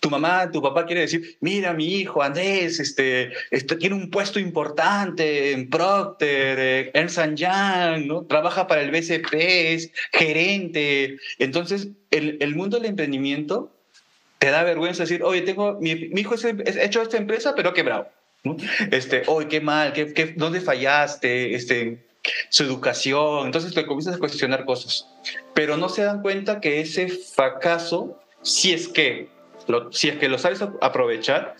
tu mamá, tu papá quiere decir, mira, mi hijo Andrés, este, este tiene un puesto importante en Procter, en Ernst Young, ¿no? Trabaja para el BCP, es gerente. Entonces, el, el mundo del emprendimiento te da vergüenza decir, oye, tengo, mi, mi hijo es, hecho esta empresa, pero quebrado. ¿no? Este, oye, qué mal, qué, qué, ¿dónde fallaste? Este, su educación. Entonces te comienzas a cuestionar cosas. Pero no se dan cuenta que ese fracaso, si es que lo, si es que lo sabes aprovechar,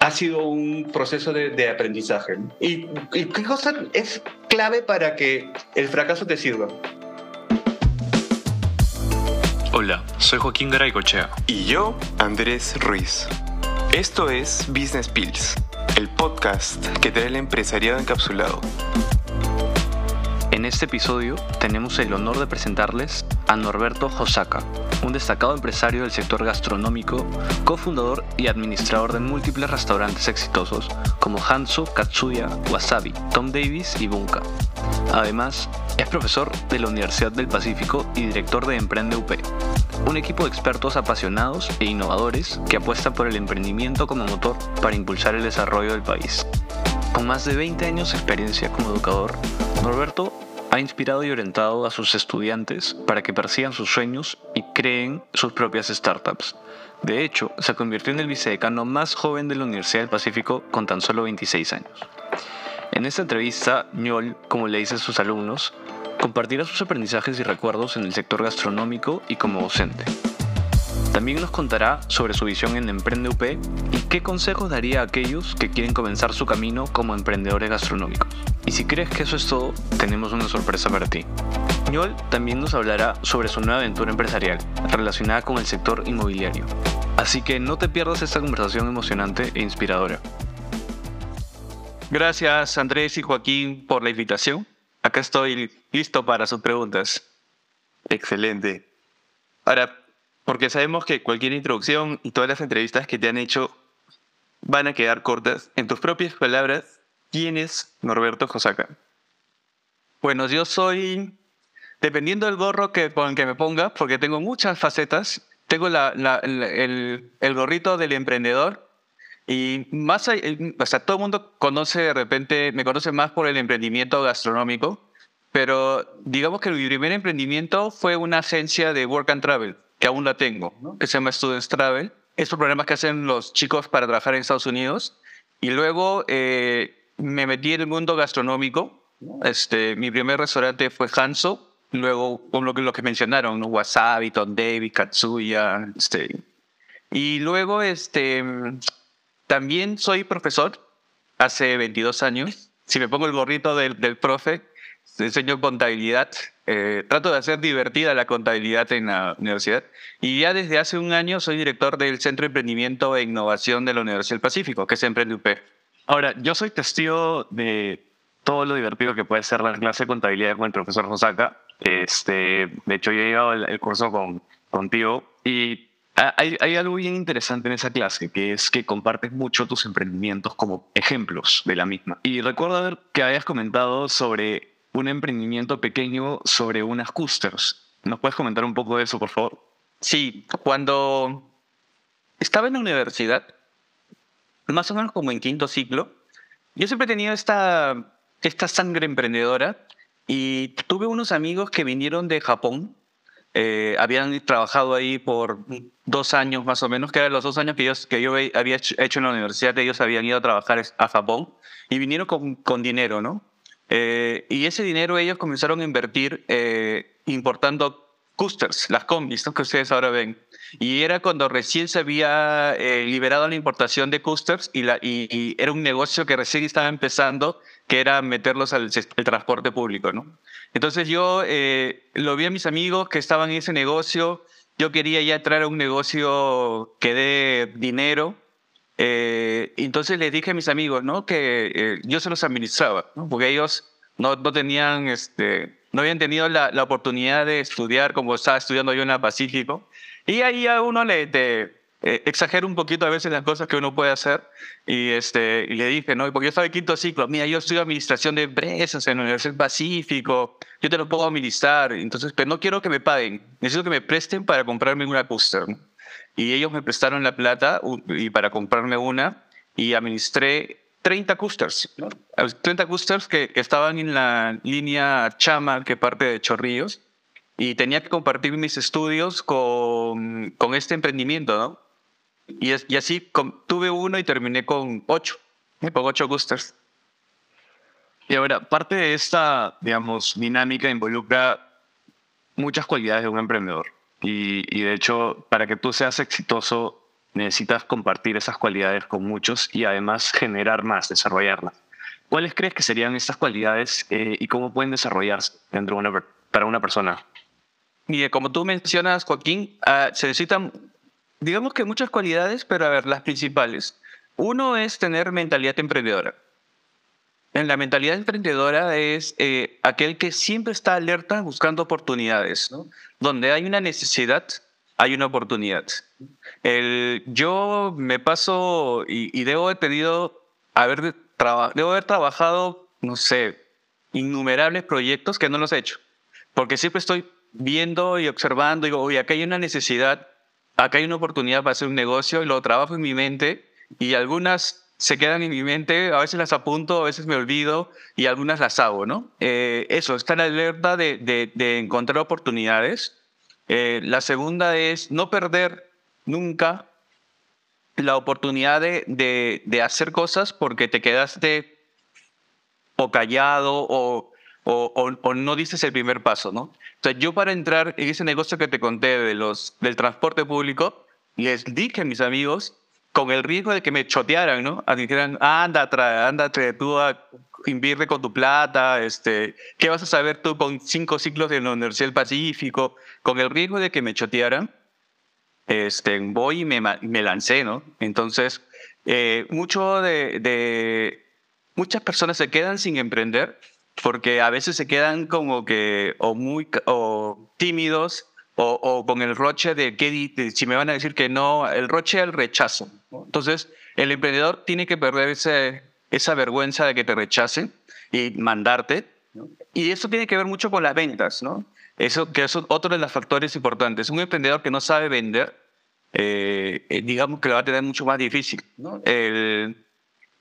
ha sido un proceso de, de aprendizaje. ¿Y, ¿Y qué cosa es clave para que el fracaso te sirva? Hola, soy Joaquín Garaycochea. Y yo, Andrés Ruiz. Esto es Business Pills, el podcast que trae el empresariado encapsulado. En este episodio tenemos el honor de presentarles a Norberto Josaka, un destacado empresario del sector gastronómico, cofundador y administrador de múltiples restaurantes exitosos como Hanzo, Katsuya, Wasabi, Tom Davis y Bunka. Además, es profesor de la Universidad del Pacífico y director de Emprende UP, un equipo de expertos apasionados e innovadores que apuesta por el emprendimiento como motor para impulsar el desarrollo del país. Con más de 20 años de experiencia como educador, Norberto ha inspirado y orientado a sus estudiantes para que persigan sus sueños y creen sus propias startups. De hecho, se convirtió en el vicedecano más joven de la Universidad del Pacífico con tan solo 26 años. En esta entrevista, Ñol, como le dice sus alumnos, compartirá sus aprendizajes y recuerdos en el sector gastronómico y como docente. También nos contará sobre su visión en Emprende UP y qué consejos daría a aquellos que quieren comenzar su camino como emprendedores gastronómicos. Y si crees que eso es todo, tenemos una sorpresa para ti. Ñol también nos hablará sobre su nueva aventura empresarial relacionada con el sector inmobiliario. Así que no te pierdas esta conversación emocionante e inspiradora. Gracias Andrés y Joaquín por la invitación. Acá estoy listo para sus preguntas. Excelente. Ahora, porque sabemos que cualquier introducción y todas las entrevistas que te han hecho van a quedar cortas. En tus propias palabras, ¿quién es Norberto Josaka? Bueno, yo soy, dependiendo del gorro que, con el que me ponga, porque tengo muchas facetas, tengo la, la, el, el, gorrito del emprendedor y más, o sea, todo el mundo conoce de repente, me conoce más por el emprendimiento gastronómico, pero digamos que mi primer emprendimiento fue una agencia de work and travel que aún la tengo, ¿no? que se llama Students Travel. Estos programas que hacen los chicos para trabajar en Estados Unidos. Y luego eh, me metí en el mundo gastronómico. Este, mi primer restaurante fue Hanso. Luego, con lo que, lo que mencionaron, ¿no? Wasabi, Tom David, Katsuya. Este. Y luego, este, también soy profesor hace 22 años. Si me pongo el gorrito del, del profe, enseño contabilidad eh, trato de hacer divertida la contabilidad en la universidad y ya desde hace un año soy director del Centro de Emprendimiento e Innovación de la Universidad del Pacífico, que es Emprende UP. Ahora, yo soy testigo de todo lo divertido que puede ser la clase de contabilidad con el profesor Rosaka. Este, de hecho, yo he llevado el, el curso con, contigo y hay, hay, algo bien interesante en esa clase, que es que compartes mucho tus emprendimientos como ejemplos de la misma. Y recuerdo que habías comentado sobre un emprendimiento pequeño sobre unas custers. ¿Nos puedes comentar un poco de eso, por favor? Sí, cuando estaba en la universidad, más o menos como en quinto ciclo, yo siempre he tenido esta, esta sangre emprendedora y tuve unos amigos que vinieron de Japón. Eh, habían trabajado ahí por dos años más o menos, que eran los dos años que yo, que yo había hecho en la universidad, ellos habían ido a trabajar a Japón y vinieron con, con dinero, ¿no? Eh, y ese dinero ellos comenzaron a invertir eh, importando coasters, las combis que ustedes ahora ven. Y era cuando recién se había eh, liberado la importación de coasters y, la, y, y, era un negocio que recién estaba empezando, que era meterlos al el transporte público. ¿no? Entonces yo eh, lo vi a mis amigos que estaban en ese negocio, yo quería ya a un negocio que dé dinero eh, entonces les dije a mis amigos, ¿no? Que eh, yo se los administraba, ¿no? Porque ellos no, no tenían, este, no habían tenido la, la, oportunidad de estudiar como estaba estudiando yo en el Pacífico. Y ahí a uno le te, eh, exagera un poquito a veces las cosas que uno puede hacer. Y, este, y le dije, ¿no? Porque yo estaba en quinto ciclo, mira, yo estudio administración de empresas en la Universidad Pacífico, yo te lo puedo administrar, entonces, pero no quiero que me paguen, necesito que me presten para comprarme una booster, ¿no? Y ellos me prestaron la plata y para comprarme una y administré 30 clusters, ¿no? 30 clusters que, que estaban en la línea Chama que parte de Chorrillos y tenía que compartir mis estudios con, con este emprendimiento, ¿no? Y, es- y así com- tuve uno y terminé con ocho, ¿eh? con ocho boosters. Y ahora, parte de esta, digamos, dinámica involucra muchas cualidades de un emprendedor. Y, de hecho, para que tú seas exitoso, necesitas compartir esas cualidades con muchos y además generar más, desarrollarlas. ¿Cuáles crees que serían estas cualidades eh, y cómo pueden desarrollarse dentro de una, para una persona? Y eh, como tú mencionas, Joaquín, ah, se necesitan, digamos que muchas cualidades, pero a ver, las principales. Uno es tener mentalidad emprendedora. En la mentalidad emprendedora es eh, aquel que siempre está alerta buscando oportunidades. ¿no? Donde hay una necesidad, hay una oportunidad. El, yo me paso y, y debo haber tenido, haber, debo haber trabajado, no sé, innumerables proyectos que no los he hecho. Porque siempre estoy viendo y observando, digo, oye, acá hay una necesidad, acá hay una oportunidad para hacer un negocio, y lo trabajo en mi mente, y algunas se quedan en mi mente, a veces las apunto, a veces me olvido, y algunas las hago, ¿no? Eh, eso, estar alerta de, de- de encontrar oportunidades. Eh, la segunda es no perder nunca la oportunidad de, de- de hacer cosas porque te quedaste o callado o, o, o- o no dices el primer paso, ¿no? Entonces yo para entrar en ese negocio que te conté de los, del transporte público, les dije a mis amigos, con el riesgo de que me chotearan, ¿no? Dijeran, anda, anda, tú a- invierte con tu plata, este, ¿qué vas a saber tú con cinco ciclos de la Universidad del Pacífico? Con el riesgo de que me chotearan, este, voy y me, me lancé, ¿no? Entonces, eh, de, muchas personas se quedan sin emprender porque a veces se quedan como que o muy o tímidos o, o con el roche de, di- de si me van a decir que no, el roche al rechazo. ¿no? Entonces, el emprendedor tiene que perder ese, esa vergüenza de que te rechacen y mandarte. ¿no? Y eso tiene que ver mucho con las ventas, ¿no? Eso que es otro de los factores importantes. Un emprendedor que no sabe vender, eh, eh, digamos que lo va a tener mucho más difícil. ¿no? El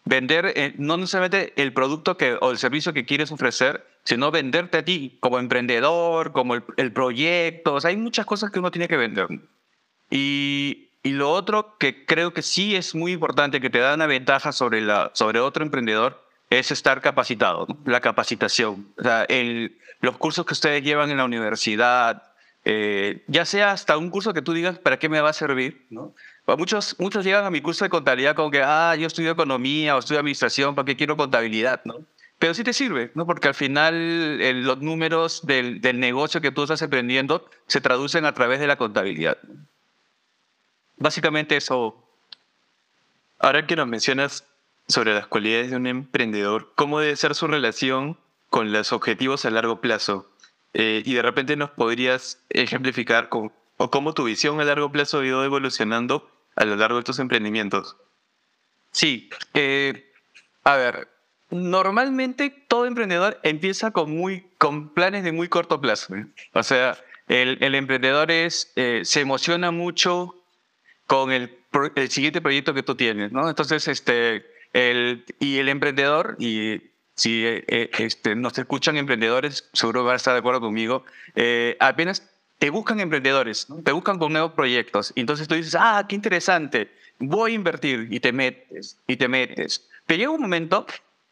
vender eh, no necesariamente el producto que, o el servicio que quieres ofrecer, sino venderte a ti como emprendedor, como el, el proyecto. O sea, hay muchas cosas que uno tiene que vender. Y, y lo otro que creo que sí es muy importante, que te da una ventaja sobre, la, sobre otro emprendedor, es estar capacitado, la capacitación. O sea, el, los cursos que ustedes llevan en la universidad, eh, ya sea hasta un curso que tú digas, ¿para qué me va a servir? ¿no? Pues muchos, muchos llegan a mi curso de contabilidad como que, ah, yo estudio economía o estudio administración, ¿para qué quiero contabilidad? ¿no? Pero sí te sirve, ¿no? porque al final eh, los números del, del negocio que tú estás emprendiendo se traducen a través de la contabilidad. Básicamente eso. Ahora que nos mencionas sobre las cualidades de un emprendedor, ¿cómo debe ser su relación con los objetivos a largo plazo? Eh, y de repente nos podrías ejemplificar con, o cómo tu visión a largo plazo ha ido evolucionando a lo largo de tus emprendimientos. Sí, a ver, normalmente todo emprendedor empieza con, muy, con planes de muy corto plazo. ¿eh? O sea, el, emprendedor es, eh, se emociona mucho con el, el siguiente proyecto que tú tienes, ¿no? Entonces, este, el, y el emprendedor, y si eh, este, nos escuchan emprendedores, seguro van a estar de acuerdo conmigo, apenas te buscan emprendedores, ¿no? te buscan con nuevos proyectos. Y entonces tú dices, ah, qué interesante, voy a invertir y te metes, y te metes. Pero llega un momento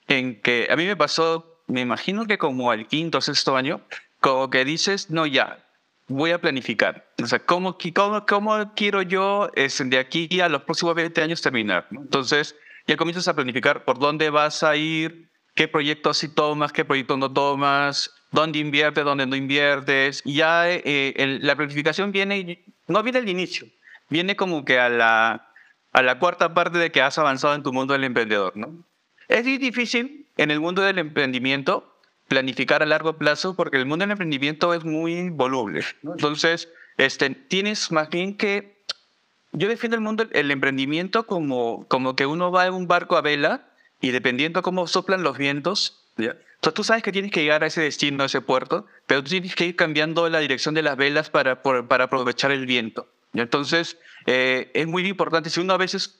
en que a mí me pasó, me imagino que como al quinto o sexto año, como que dices, no, ya, voy a planificar. O sea, ¿cómo, cómo, cómo quiero yo es, de aquí a los próximos 20 años terminar? ¿no? Entonces, ya comienzas a planificar por dónde vas a ir, qué proyectos sí tomas, qué proyectos no tomas, dónde inviertes, dónde no inviertes. Ya eh, la planificación viene, no viene al inicio, viene como que a la, a la cuarta parte de que has avanzado en tu mundo del emprendedor. ¿no? Es difícil en el mundo del emprendimiento planificar a largo plazo porque el mundo del emprendimiento es muy voluble. Entonces, este, tienes más bien que... Yo defiendo el mundo, el emprendimiento como, como que uno va en un barco a vela y dependiendo cómo soplan los vientos, ¿ya? Entonces tú sabes que tienes que llegar a ese destino, a ese puerto, pero tú tienes que ir cambiando la dirección de las velas para, por- para aprovechar el viento. Entonces, eh, es muy importante, si uno a veces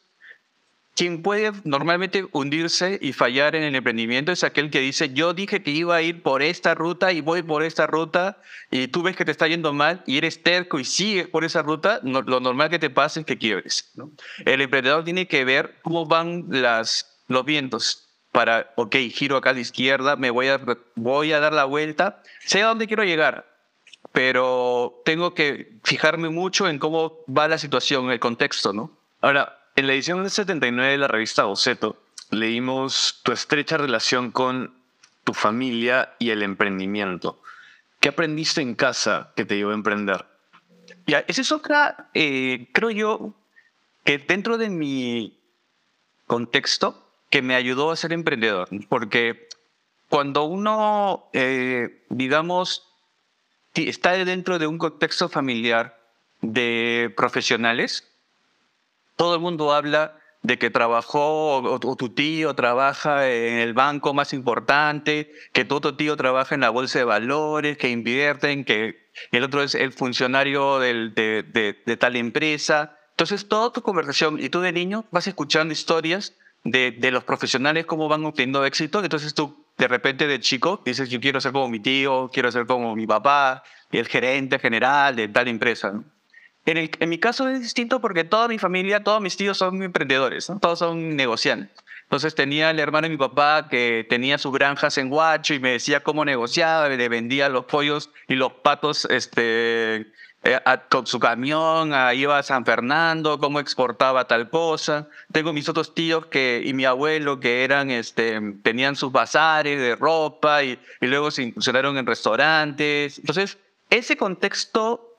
quien puede normalmente hundirse y fallar en el emprendimiento es aquel que dice, yo dije que iba a ir por esta ruta y voy por esta ruta y tú ves que te está yendo mal y eres terco y sigues por esa ruta, lo normal que te pasa es que quiebres. El emprendedor tiene que ver cómo van las, los vientos para, ok, giro acá a la izquierda, me voy a, voy a dar la vuelta, sé a dónde quiero llegar, pero tengo que fijarme mucho en cómo va la situación, el contexto, ¿no? Ahora, en la edición del 79 de la revista Boceto, leímos tu estrecha relación con tu familia y el emprendimiento. ¿Qué aprendiste en casa que te llevó a emprender? Ya, esa es otra, eh, creo yo, que dentro de mi contexto, que me ayudó a ser emprendedor. Porque cuando uno, eh, digamos, está dentro de un contexto familiar de profesionales, todo el mundo habla de que trabajó o, tu tío trabaja en el banco más importante, que tu otro tío trabaja en la bolsa de valores, que invierten, que el otro es el funcionario de, tal empresa. Entonces, toda tu conversación, y tú de niño vas escuchando historias de, de los profesionales, cómo van obteniendo éxito. Entonces tú, de repente, de chico, dices, yo quiero ser como mi tío, quiero ser como mi papá, el gerente general de tal empresa. ¿no? En, mi caso es distinto porque toda mi familia, todos mis tíos son emprendedores, todos son negociantes. Entonces tenía el hermano de mi papá que tenía sus granjas en Huacho y me decía cómo negociaba, le vendía los pollos y los patos este, eh, con su camión, iba a San Fernando, cómo exportaba tal cosa. Tengo mis otros tíos que, y mi abuelo que eran, este, tenían sus bazares de ropa y, y luego se incursionaron en restaurantes. Entonces, ese contexto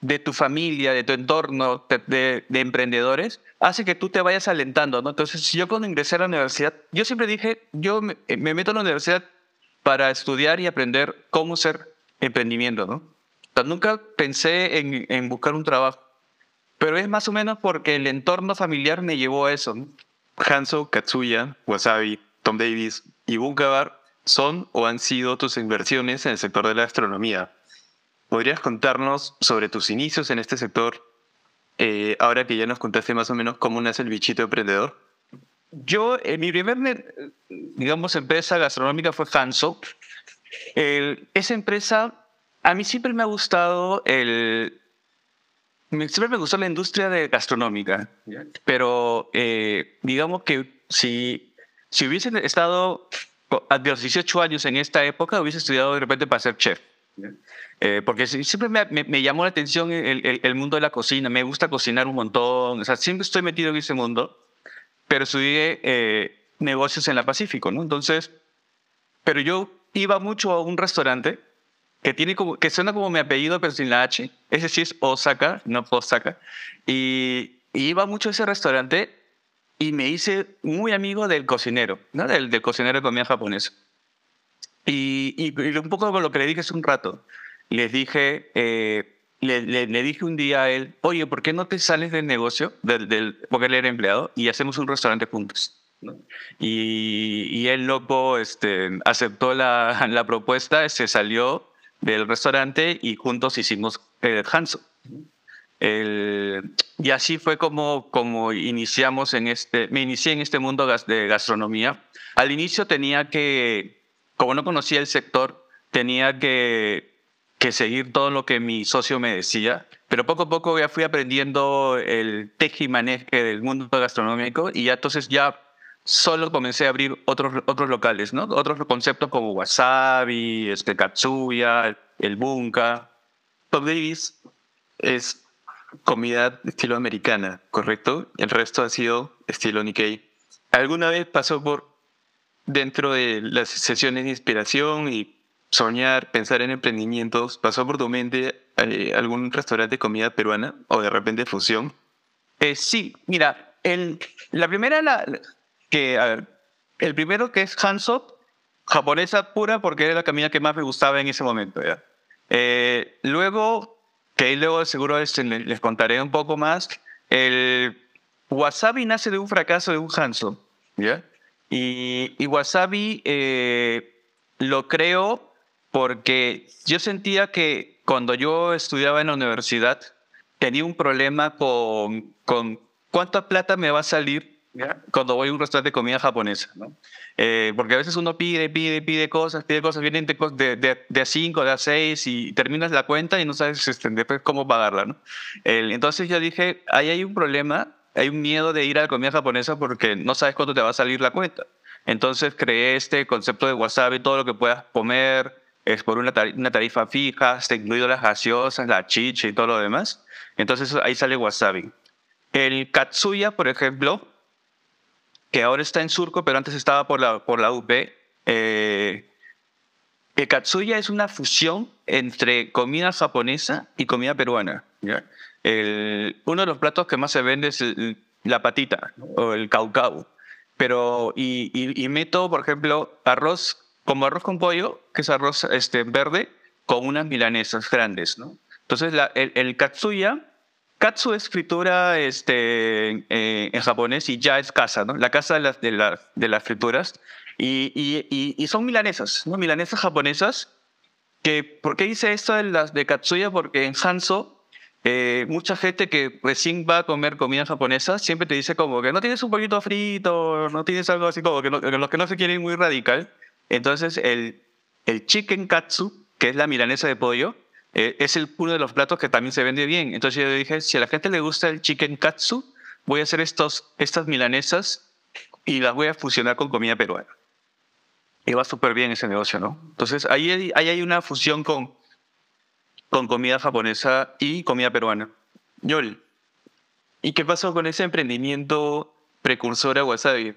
de tu familia, de tu entorno de, emprendedores, hace que tú te vayas alentando, ¿no? Entonces, yo cuando ingresé a la universidad, yo siempre dije, yo me, eh, meto a la universidad para estudiar y aprender cómo ser emprendimiento, ¿no? Nunca pensé en, en, buscar un trabajo, pero es más o menos porque el entorno familiar me llevó a eso, ¿no? Hanso, Katsuya, Wasabi, Tom Davis y Bunkabar son o han sido tus inversiones en el sector de la astronomía ¿Podrías contarnos sobre tus inicios en este sector, eh, ahora que ya nos contaste más o menos cómo nace el bichito emprendedor? Yo, eh, mi primer, digamos, empresa gastronómica fue Hanso. esa empresa, a mí siempre me ha gustado el... Siempre me gustó la industria de gastronómica, pero eh, digamos que si, si hubiese estado a los 18 años en esta época, hubiese estudiado de repente para ser chef. Eh, porque siempre me, llamó la atención el, mundo de la cocina, me gusta cocinar un montón, o sea, siempre estoy metido en ese mundo, pero estudié eh, negocios en la Pacífico, ¿no? Entonces, pero yo iba mucho a un restaurante que, tiene como, que suena como mi apellido, pero sin la H, ese sí es Osaka, no Osaka, y, iba mucho a ese restaurante y me hice muy amigo del cocinero, ¿no? Del, del cocinero de comida japonesa. Y, y, un poco con lo que le dije hace un rato, les dije, eh, le, le, dije un día a él, oye, ¿por qué no te sales del negocio, del, del, porque él era empleado, y hacemos un restaurante juntos? Y, y, él, loco, este, aceptó la, la, propuesta, se salió del restaurante y juntos hicimos el Hanso. El, y así fue como, como iniciamos en este, me inicié en este mundo de gastronomía. Al inicio tenía que, como no conocía el sector, tenía que que seguir todo lo que mi socio me decía, pero poco a poco ya fui aprendiendo el tejimaneje del mundo gastronómico y ya entonces ya solo comencé a abrir otros, otros locales, ¿no? Otros conceptos como wasabi, este, katsuya, el bunka. Top Davis es comida estilo americana, ¿correcto? El resto ha sido estilo Nikkei. ¿Alguna vez pasó por dentro de las sesiones de inspiración y soñar, pensar en emprendimientos, ¿pasó por tu mente eh, algún restaurante de comida peruana o de repente fusión? Eh, sí, mira, el, la primera, la, que, a ver, el primero que es Hansop, japonesa pura porque era la comida que más me gustaba en ese momento. ¿ya? Eh, luego, que luego seguro este, les, contaré un poco más, el wasabi nace de un fracaso de un Hansop. ¿ya? Y, y wasabi lo creo porque yo sentía que cuando yo estudiaba en la universidad, tenía un problema con, con cuánta plata me va a salir cuando voy a un restaurante de comida japonesa, ¿no? Eh, porque a veces uno pide, pide, pide cosas, pide cosas, vienen de, de, de, a 5, de a 6 y terminas la cuenta y no sabes este, después cómo pagarla, ¿no? entonces yo dije, ahí hay un problema, hay un miedo de ir a la comida japonesa porque no sabes cuánto te va a salir la cuenta. Entonces creé este concepto de wasabi, todo lo que puedas comer es por una, una tarifa fija, está incluido las gaseosas, la chicha y todo lo demás. Entonces ahí sale wasabi. El katsuya, por ejemplo, que ahora está en Surco, pero antes estaba por la, por la UP. Eh, el katsuya es una fusión entre comida japonesa y comida peruana. uno de los platos que más se vende es la patita o el caucau. Pero, y, y, meto, por ejemplo, arroz, como arroz con pollo, que es arroz este, verde, con unas milanesas grandes. ¿no? Entonces, el, el katsuya Katsu es fritura este, eh, en japonés y ya es casa, ¿no? La casa de las, de de las frituras. Y, y, y, son milanesas, ¿no? Milanesas japonesas. Que, ¿Por qué hice esto de las de Katsuya? Porque en Hanzo, eh, mucha gente que recién va a comer comida japonesa siempre te dice como que no tienes un poquito frito, no tienes algo así como que, los que no se quieren muy radical. Entonces, el, el chicken katsu, que es la milanesa de pollo, eh, es el, uno de los platos que también se vende bien. Entonces yo dije, si a la gente le gusta el chicken katsu, voy a hacer estos, estas milanesas y las voy a fusionar con comida peruana. Y va súper bien ese negocio, ¿no? Entonces ahí hay, ahí hay una fusión con, con comida japonesa y comida peruana. Yol, ¿y qué pasó con ese emprendimiento precursor a Wasabi?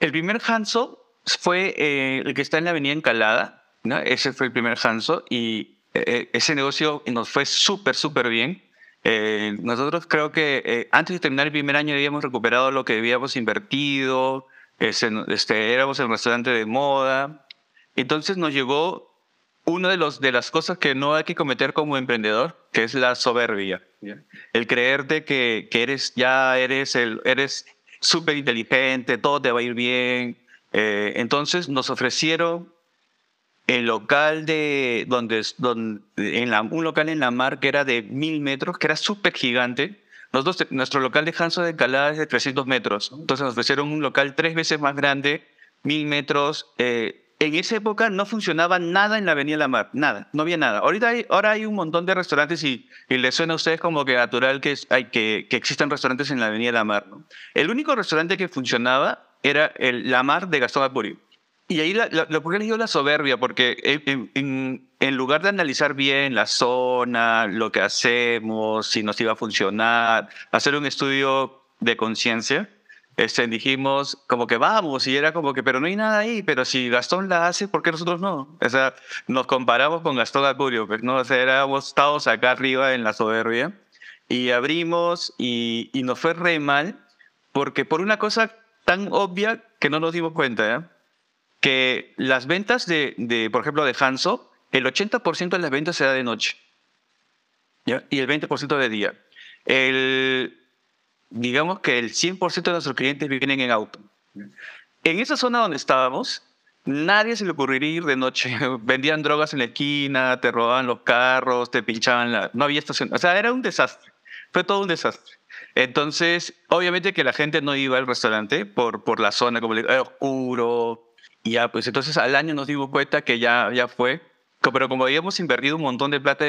El primer Hanso fue eh, el que está en la avenida Encalada, ¿no? ese fue el primer Hanso y eh, ese negocio nos fue súper, súper bien. Eh, nosotros creo que eh, antes de terminar el primer año habíamos recuperado lo que habíamos invertido, este, éramos el restaurante de moda. Entonces nos llegó una de, los, de las cosas que no hay que cometer como emprendedor, que es la soberbia. El creerte que, que, eres, ya eres, el, eres súper inteligente, todo te va a ir bien. entonces nos ofrecieron el local de donde, donde en la, un local en la mar que era de mil metros, que era súper gigante. Nosotros, nuestro local de Hanso de Calada es de 300 metros. Entonces nos ofrecieron un local tres veces más grande, mil metros. Eh, en esa época no funcionaba nada en la Avenida La Mar, nada, no había nada. Ahorita hay, ahora hay un montón de restaurantes y, les suena a ustedes como que natural que, hay, que, que existan restaurantes en la Avenida La Mar. El único restaurante que funcionaba era el La Mar de Gastón Apurio. Y ahí la, la, ¿por les la soberbia? Porque en, en, lugar de analizar bien la zona, lo que hacemos, si nos iba a funcionar, hacer un estudio de conciencia, este, dijimos como que vamos, y era como que, pero no hay nada ahí, pero si Gastón la hace, ¿por qué nosotros no? O sea, nos comparamos con Gastón Acurio, pues, ¿no? O sea, éramos, estábamos acá arriba en la soberbia, y abrimos, y, y nos fue re mal, porque por una cosa tan obvia que no nos dimos cuenta, ¿eh? Que las ventas de, de por ejemplo, de Hanso, el 80% de las ventas se da de noche ¿ya? y el 20% de día. El, digamos que el 100% de nuestros clientes vienen en auto. En esa zona donde estábamos, nadie se le ocurriría ir de noche. Vendían drogas en la esquina, te robaban los carros, te pinchaban la... No había estación. O sea, era un desastre. Fue todo un desastre. Entonces, obviamente que la gente no iba al restaurante por, por la zona, como le digo, oscuro, y ya, pues entonces al año nos dimos cuenta que ya, ya fue. Pero como habíamos invertido un montón de plata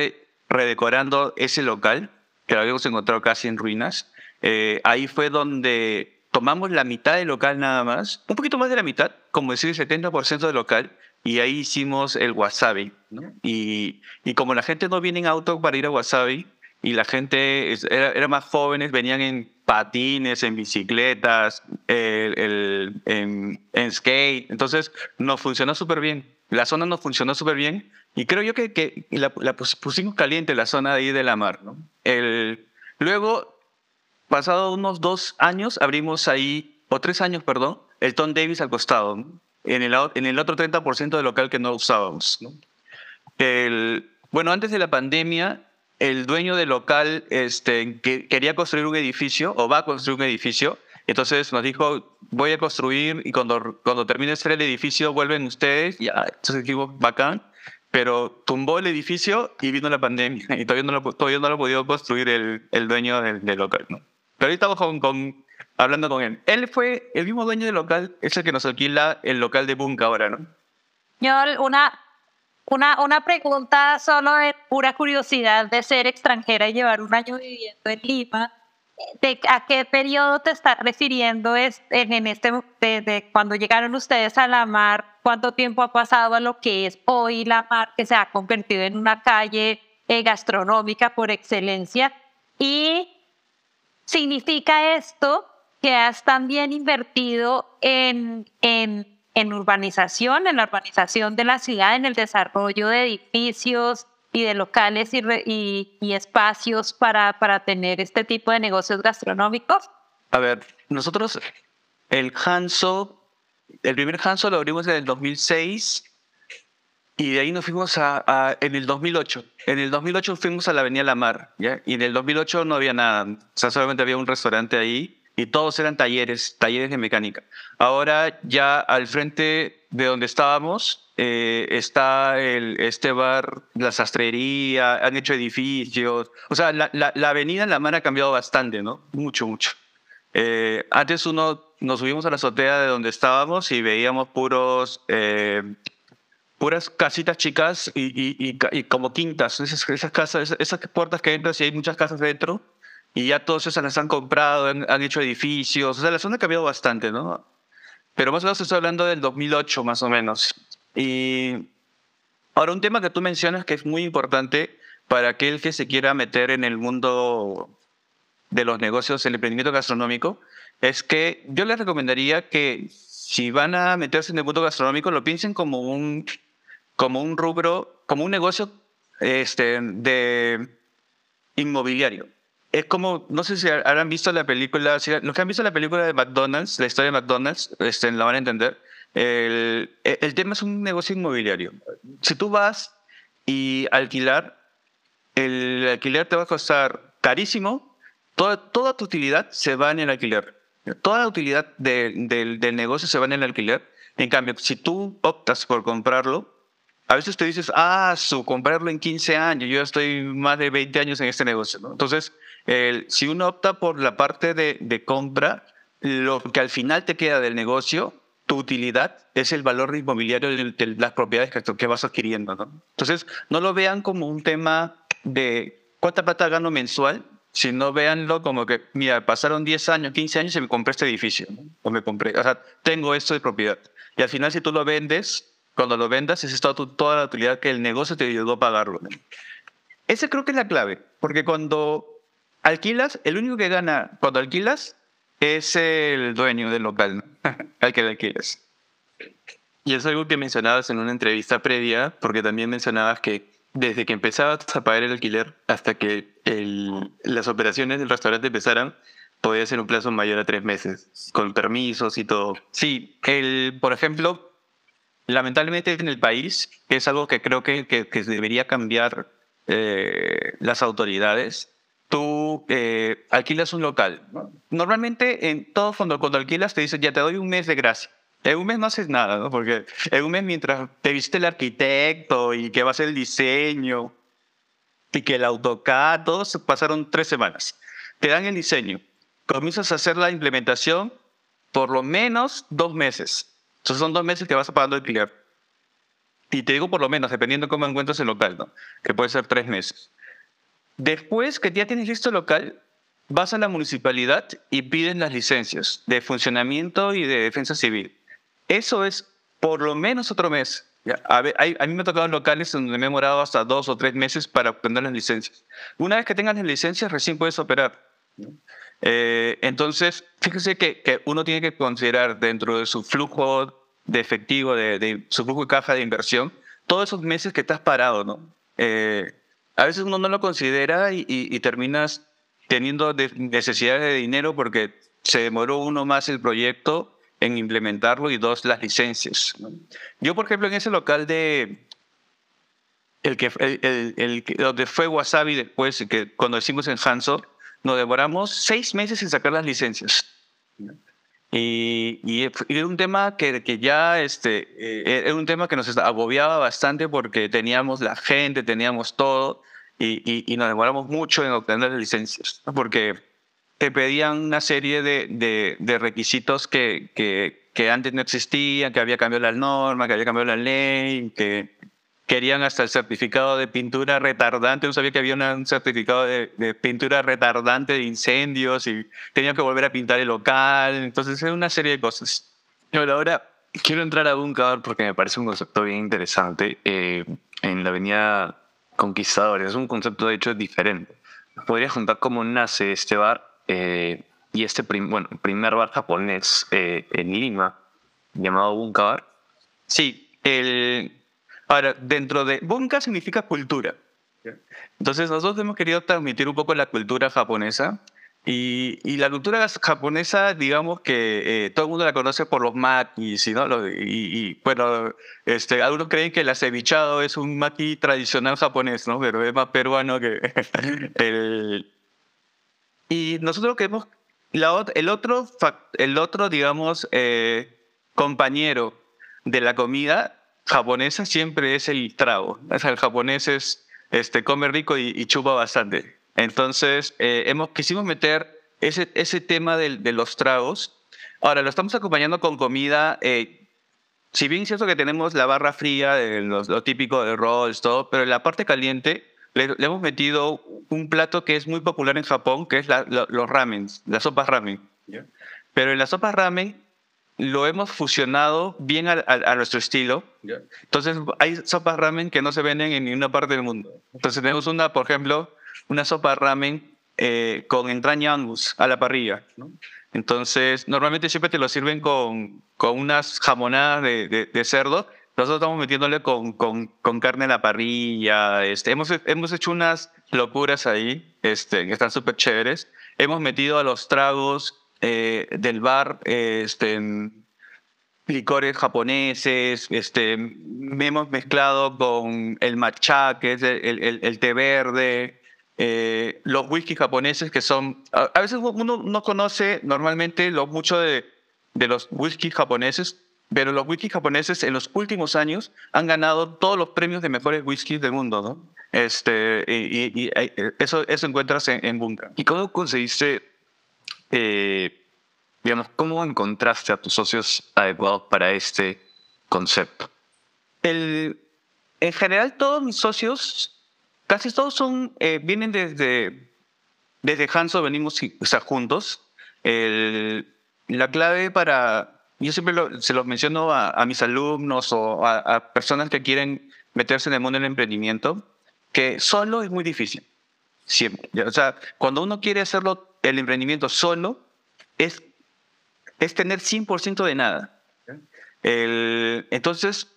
redecorando ese local, que lo habíamos encontrado casi en ruinas, eh, ahí fue donde tomamos la mitad del local nada más, un poquito más de la mitad, como decir el 70% del local, y ahí hicimos el wasabi. Y, y como la gente no viene en auto para ir a wasabi, y la gente era, era más jóvenes, venían en patines, en bicicletas, el, en, skate. Entonces, nos funcionó súper bien. La zona nos funcionó súper bien. Y creo yo que, que la, pusimos caliente, la zona de ahí de la mar. ¿no? El, luego, pasado unos dos años, abrimos ahí, o tres años, perdón, el Tom Davis al costado, en, el, en el otro 30% del local que no usábamos. El, bueno, antes de la pandemia, el dueño del local este, que quería construir un edificio o va a construir un edificio. Entonces nos dijo, voy a construir y cuando, cuando termine de hacer el edificio vuelven ustedes. Ya, entonces dijimos, bacán. pero tumbó el edificio y vino la pandemia y todavía no lo, todavía no lo podido construir el, el dueño del, del, local. ¿no? Pero ahorita estamos con, hablando con él. Él fue el mismo dueño del local, es el que nos alquila el local de Bunka ahora, ¿no? Yo, una, una, una pregunta solo de pura curiosidad de ser extranjera y llevar un año viviendo en Lima. ¿De ¿A qué periodo te estás refiriendo es, en, este, de, cuando llegaron ustedes a la mar? ¿Cuánto tiempo ha pasado a lo que es hoy la mar, que se ha convertido en una calle eh, gastronómica por excelencia? Y significa esto que has también invertido en, en, en urbanización, en la urbanización de la ciudad, en el desarrollo de edificios, y de locales y, y, espacios para, para tener este tipo de negocios gastronómicos? A ver, nosotros el Hanso, el primer Hanso lo abrimos en el 2006 y de ahí nos fuimos a, en el 2008. En el 2008 fuimos a la Avenida La Mar, ¿ya? Y en el 2008 no había nada, o sea, solamente había un restaurante ahí y todos eran talleres, talleres de mecánica. Ahora ya al frente de donde estábamos eh, está el, este bar, la sastrería, han hecho edificios. O sea, la, la, avenida en La Mar ha cambiado bastante, ¿no? Mucho, mucho. Eh, antes uno, nos subimos a la azotea de donde estábamos y veíamos puros, eh, puras casitas chicas y, y, y, como quintas. Esas, esas casas, esas, puertas que entras y hay muchas casas dentro y ya todas esas las han comprado, han, han hecho edificios. O sea, la zona ha cambiado bastante, ¿no? Pero más o menos estoy hablando del 2008, más o menos. Y ahora un tema que tú mencionas que es muy importante para aquel que se quiera meter en el mundo de los negocios, el emprendimiento gastronómico, es que yo les recomendaría que si van a meterse en el mundo gastronómico, lo piensen como un, como un rubro, como un negocio este, de inmobiliario. Es como, no sé si habrán visto la película, si los que han visto la película de McDonald's, la historia de McDonald's, este, la van a entender. El, el, tema es un negocio inmobiliario. Si tú vas y alquilar, el alquiler te va a costar carísimo, toda, toda tu utilidad se va en el alquiler. Toda la utilidad de, del negocio se va en el alquiler. En cambio, si tú optas por comprarlo, a veces te dices, ah, su comprarlo en 15 años, yo estoy más de 20 años en este negocio. Entonces, el, si uno opta por la parte de, de compra, lo que al final te queda del negocio tu utilidad es el valor inmobiliario de, las propiedades que, vas adquiriendo. ¿no? Entonces, no lo vean como un tema de cuánta plata gano mensual, sino véanlo como que, mira, pasaron 10 años, 15 años y me compré este edificio, o me compré, o sea, tengo esto de propiedad. Y al final, si tú lo vendes, cuando lo vendas, es toda, toda la utilidad que el negocio te ayudó a pagarlo. Esa creo que es la clave, porque cuando alquilas, el único que gana cuando alquilas es el dueño del local al que le alquiles. Y es algo que mencionabas en una entrevista previa, porque también mencionabas que desde que empezabas a pagar el alquiler hasta que las operaciones del restaurante empezaran, podía ser un plazo mayor a tres meses, con permisos y todo. Sí, el, por ejemplo, lamentablemente en el país es algo que creo que, que, debería cambiar eh, las autoridades tú eh, alquilas un local. Normalmente en todo fondo cuando alquilas te dicen ya te doy un mes de gracia. En un mes no haces nada, ¿no? Porque en un mes mientras te viste el arquitecto y que va a ser el diseño y que el AutoCAD, todos pasaron tres semanas. Te dan el diseño. Comienzas a hacer la implementación por lo menos dos meses. Entonces son dos meses que vas pagando el alquiler. Y te digo por lo menos, dependiendo cómo encuentras el local, ¿no? Que puede ser tres meses. Después que ya tienes listo local, vas a la municipalidad y piden las licencias de funcionamiento y de defensa civil. Eso es por lo menos otro mes. A, mí me ha tocado locales donde me he demorado hasta dos o tres meses para obtener las licencias. Una vez que tengas las licencias, recién puedes operar. Eh, entonces, fíjese que, uno tiene que considerar dentro de su flujo de efectivo, de, su flujo de caja de inversión, todos esos meses que estás parado, ¿no? Eh, a veces uno no lo considera y, terminas teniendo necesidad de dinero porque se demoró uno más el proyecto en implementarlo y dos las licencias. Yo, por ejemplo, en ese local de el que el, el, donde fue Wasabi después, que cuando hicimos en Hanso, nos demoramos seis meses en sacar las licencias. Y, y, es un tema que, que ya, este, eh, era un tema que nos agobiaba bastante porque teníamos la gente, teníamos todo y, y, y nos demoramos mucho en obtener las licencias, porque te pedían una serie de, de, de requisitos que, que, que, antes no existían, que había cambiado la norma, que había cambiado la ley, que querían hasta el certificado de pintura retardante, no sabía que había un certificado de, de, pintura retardante de incendios y tenían que volver a pintar el local, entonces es una serie de cosas. Pero ahora quiero entrar a Bunker porque me parece un concepto bien interesante eh, en la avenida Conquistadores, es un concepto de hecho diferente. Podría juntar cómo nace este bar eh, y este prim bueno, primer bar japonés eh, en Lima llamado Bunka Bar. Sí, el, Ahora, dentro de Bunka significa cultura. Entonces nosotros hemos querido transmitir un poco la cultura japonesa y, y la cultura japonesa, digamos que eh, todo el mundo la conoce por los makis, ¿no? y, y, bueno, este, algunos creen que el acevichado es un maki tradicional japonés, ¿no? Pero es más peruano que el... Y nosotros queremos, la, el, otro, el otro, digamos, eh, compañero de la comida japonesa siempre es el trago. O sea, el japonés es, este, come rico y, y chupa bastante. Entonces, eh, hemos, quisimos meter ese, ese tema de, de, los tragos. Ahora, lo estamos acompañando con comida. Eh, si bien es cierto que tenemos la barra fría, de lo, lo típico de rolls, todo, pero en la parte caliente le, le, hemos metido un plato que es muy popular en Japón, que es la, los ramen, las sopas ramen. Yeah. Pero en las sopas ramen lo hemos fusionado bien a, a, a nuestro estilo. Yeah. Entonces, hay sopas ramen que no se venden en ninguna parte del mundo. Entonces, tenemos una, por ejemplo, una sopa ramen eh, con entraña angus a la parrilla. ¿no? Entonces, normalmente siempre te lo sirven con, con unas jamonadas de, de, de cerdo. Nosotros estamos metiéndole con, con, con, carne a la parrilla. Este, hemos, hemos hecho unas locuras ahí este, que están súper chéveres. Hemos metido a los tragos eh, del bar, eh, este, licores japoneses, este, hemos mezclado con el matcha, que es el, el, el té verde, eh, los whisky japoneses que son, a, veces uno no conoce normalmente lo mucho de, de los whisky japoneses, pero los whisky japoneses en los últimos años han ganado todos los premios de mejores whiskies del mundo, ¿no? Este, y, y eso, eso encuentras en, en Bunka. ¿Y cómo conseguiste eh, digamos, ¿cómo encontraste a tus socios adecuados para este concepto? El, en general, todos mis socios, casi todos son, eh, vienen desde, desde Hanso, venimos o sea, juntos. El, la clave para, yo siempre lo, se los menciono a, a, mis alumnos o a, a personas que quieren meterse en el mundo del emprendimiento, que solo es muy difícil. Siempre. O sea, cuando uno quiere hacerlo el emprendimiento solo es, es tener 100% de nada. El, entonces,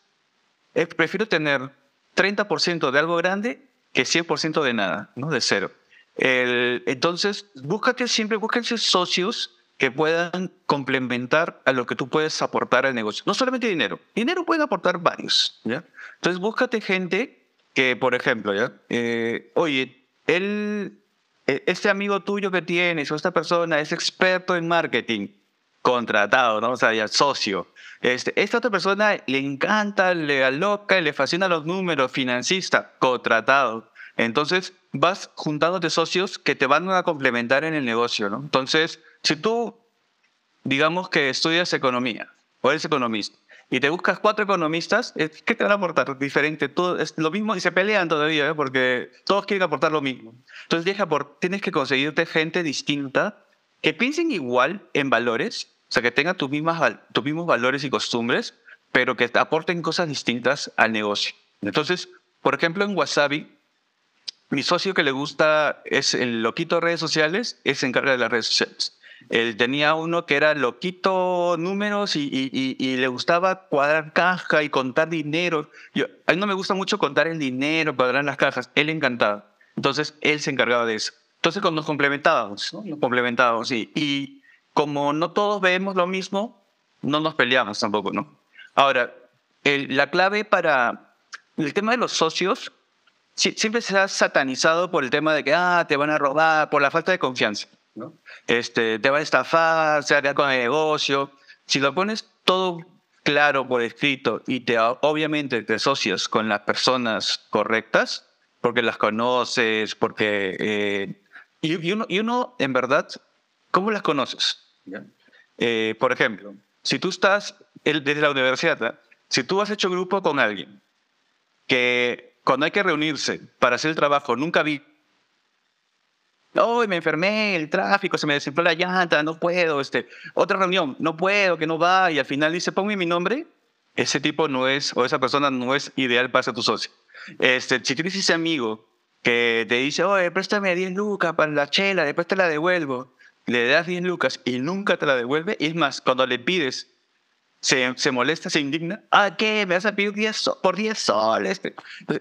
es, prefiero tener 30% de algo grande que 100% de nada, ¿no? de cero. El, entonces, búscate siempre, búsquense socios que puedan complementar a lo que tú puedes aportar al negocio. No solamente dinero, dinero pueden aportar varios. ¿ya? Entonces, búscate gente que, por ejemplo, ¿ya? Eh, oye, él este amigo tuyo que tienes o esta persona es experto en marketing, contratado, ¿no? O sea, ya socio. Este, esta otra persona le encanta, le aloca, le fascina los números, financista, contratado. Entonces vas juntándote socios que te van a complementar en el negocio, ¿no? Entonces, si tú, digamos que estudias economía o eres economista y te buscas cuatro economistas, ¿qué te van a aportar? Diferente, todo es lo mismo y se pelean todavía, ¿eh? porque todos quieren aportar lo mismo. Entonces tienes que conseguirte gente distinta que piensen igual en valores, o sea, que tengan tus, mismos valores y costumbres, pero que te aporten cosas distintas al negocio. Entonces, por ejemplo, en Wasabi, mi socio que le gusta es el loquito de redes sociales, es se encarga de las redes sociales. Él tenía uno que era loquito números y, le gustaba cuadrar caja y contar dinero. Yo, a él no me gusta mucho contar el dinero, cuadrar las cajas. Él encantaba. Entonces, él se encargaba de eso. Entonces, nos complementábamos, ¿no? Nos complementábamos. Y como no todos vemos lo mismo, no nos peleamos tampoco, ¿no? Ahora, la clave para el tema de los socios siempre se ha satanizado por el tema de que ah, te van a robar, por la falta de confianza. ¿No? Este, te va a estafar, se va a con el negocio. Si lo pones todo claro por escrito y te, obviamente te asocias con las personas correctas, porque las conoces, porque... Eh, y, uno, y, uno, en verdad, ¿cómo las conoces? Eh, por ejemplo, si tú estás desde la universidad, si tú has hecho grupo con alguien que cuando hay que reunirse para hacer el trabajo nunca vi Hoy me enfermé, el tráfico, se me desinfló la llanta, no puedo. Este, otra reunión, no puedo, que no va. Y al final dice, ponme mi nombre. Ese tipo no es, o esa persona no es ideal para ser tu socio. Este, si tienes ese amigo que te dice, oye, préstame 10 lucas para la chela, después te la devuelvo, le das 10 lucas y nunca te la devuelve, y es más, cuando le pides, se, se molesta, se indigna, ¿a qué? ¿Me vas a pedir 10 por 10 soles?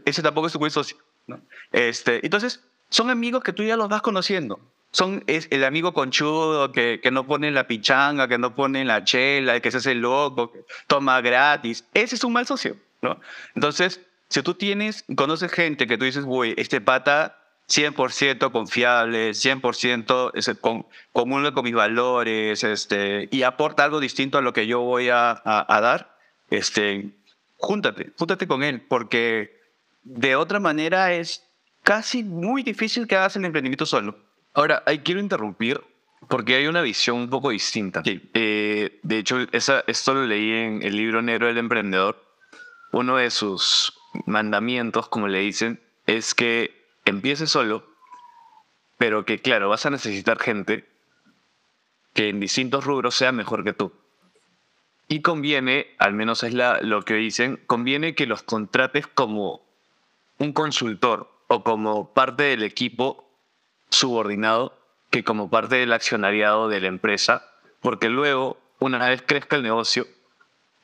ese tampoco es tu buen socio. ¿no? Este, entonces, son amigos que tú ya los vas conociendo. Son es el amigo conchudo que, que no pone la pichanga, que no pone la chela, el que se hace loco, que toma gratis. Ese es un mal socio, ¿no? Entonces, si tú tienes, conoces gente que tú dices, uy, este pata 100% confiable, 100% es con, común con mis valores, este, y aporta algo distinto a lo que yo voy a, a, dar, este, júntate, júntate con él, porque de otra manera es casi muy difícil que hagas el emprendimiento solo. Ahora, ahí quiero interrumpir porque hay una visión un poco distinta. Eh, de hecho, esa, esto lo leí en el libro negro del emprendedor. Uno de sus mandamientos, como le dicen, es que empieces solo, pero que, claro, vas a necesitar gente que en distintos rubros sea mejor que tú. Y conviene, al menos es la, lo que dicen, conviene que los contrates como un consultor o como parte del equipo subordinado que como parte del accionariado de la empresa, porque luego, una vez crezca el negocio,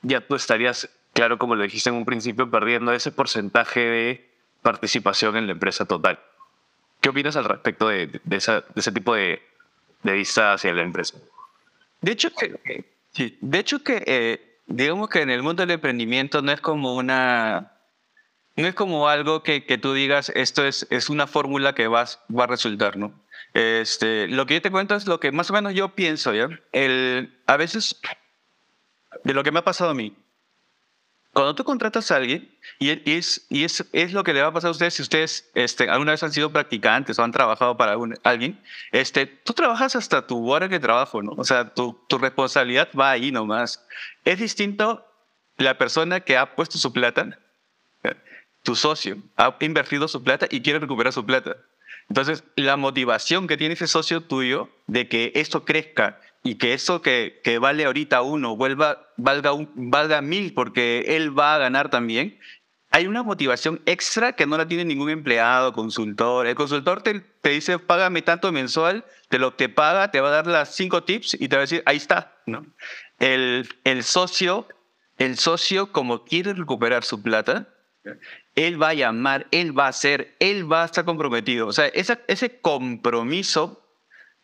ya tú estarías, claro, como lo dijiste en un principio, perdiendo ese porcentaje de participación en la empresa total. ¿Qué opinas al respecto de, de, ese tipo de, de, vista hacia la empresa? De hecho, que, de hecho que eh, digamos que en el mundo del emprendimiento no es como una no es como algo que, que tú digas, esto es, es una fórmula que vas, va a resultar, ¿no? Este, lo que yo te cuento es lo que más o menos yo pienso, ¿ya? El, a veces, de lo que me ha pasado a mí, cuando tú contratas a alguien, y, es, y es, es, lo que le va a pasar a ustedes si ustedes este, alguna vez han sido practicantes o han trabajado para alguien, este, tú trabajas hasta tu hora de trabajo, ¿no? O sea, tu, tu responsabilidad va ahí nomás. Es distinto la persona que ha puesto su plata tu socio ha invertido su plata y quiere recuperar su plata. Entonces, la motivación que tiene ese socio tuyo de que esto crezca y que eso que, que vale ahorita uno vuelva, valga, un, valga mil porque él va a ganar también, hay una motivación extra que no la tiene ningún empleado, consultor. El consultor te, te dice, págame tanto mensual, te lo te paga, te va a dar las cinco tips y te va a decir, ahí está. ¿no? El, el socio, el socio, como quiere recuperar su plata, él va a llamar, Él va a hacer, Él va a estar comprometido. O sea, ese compromiso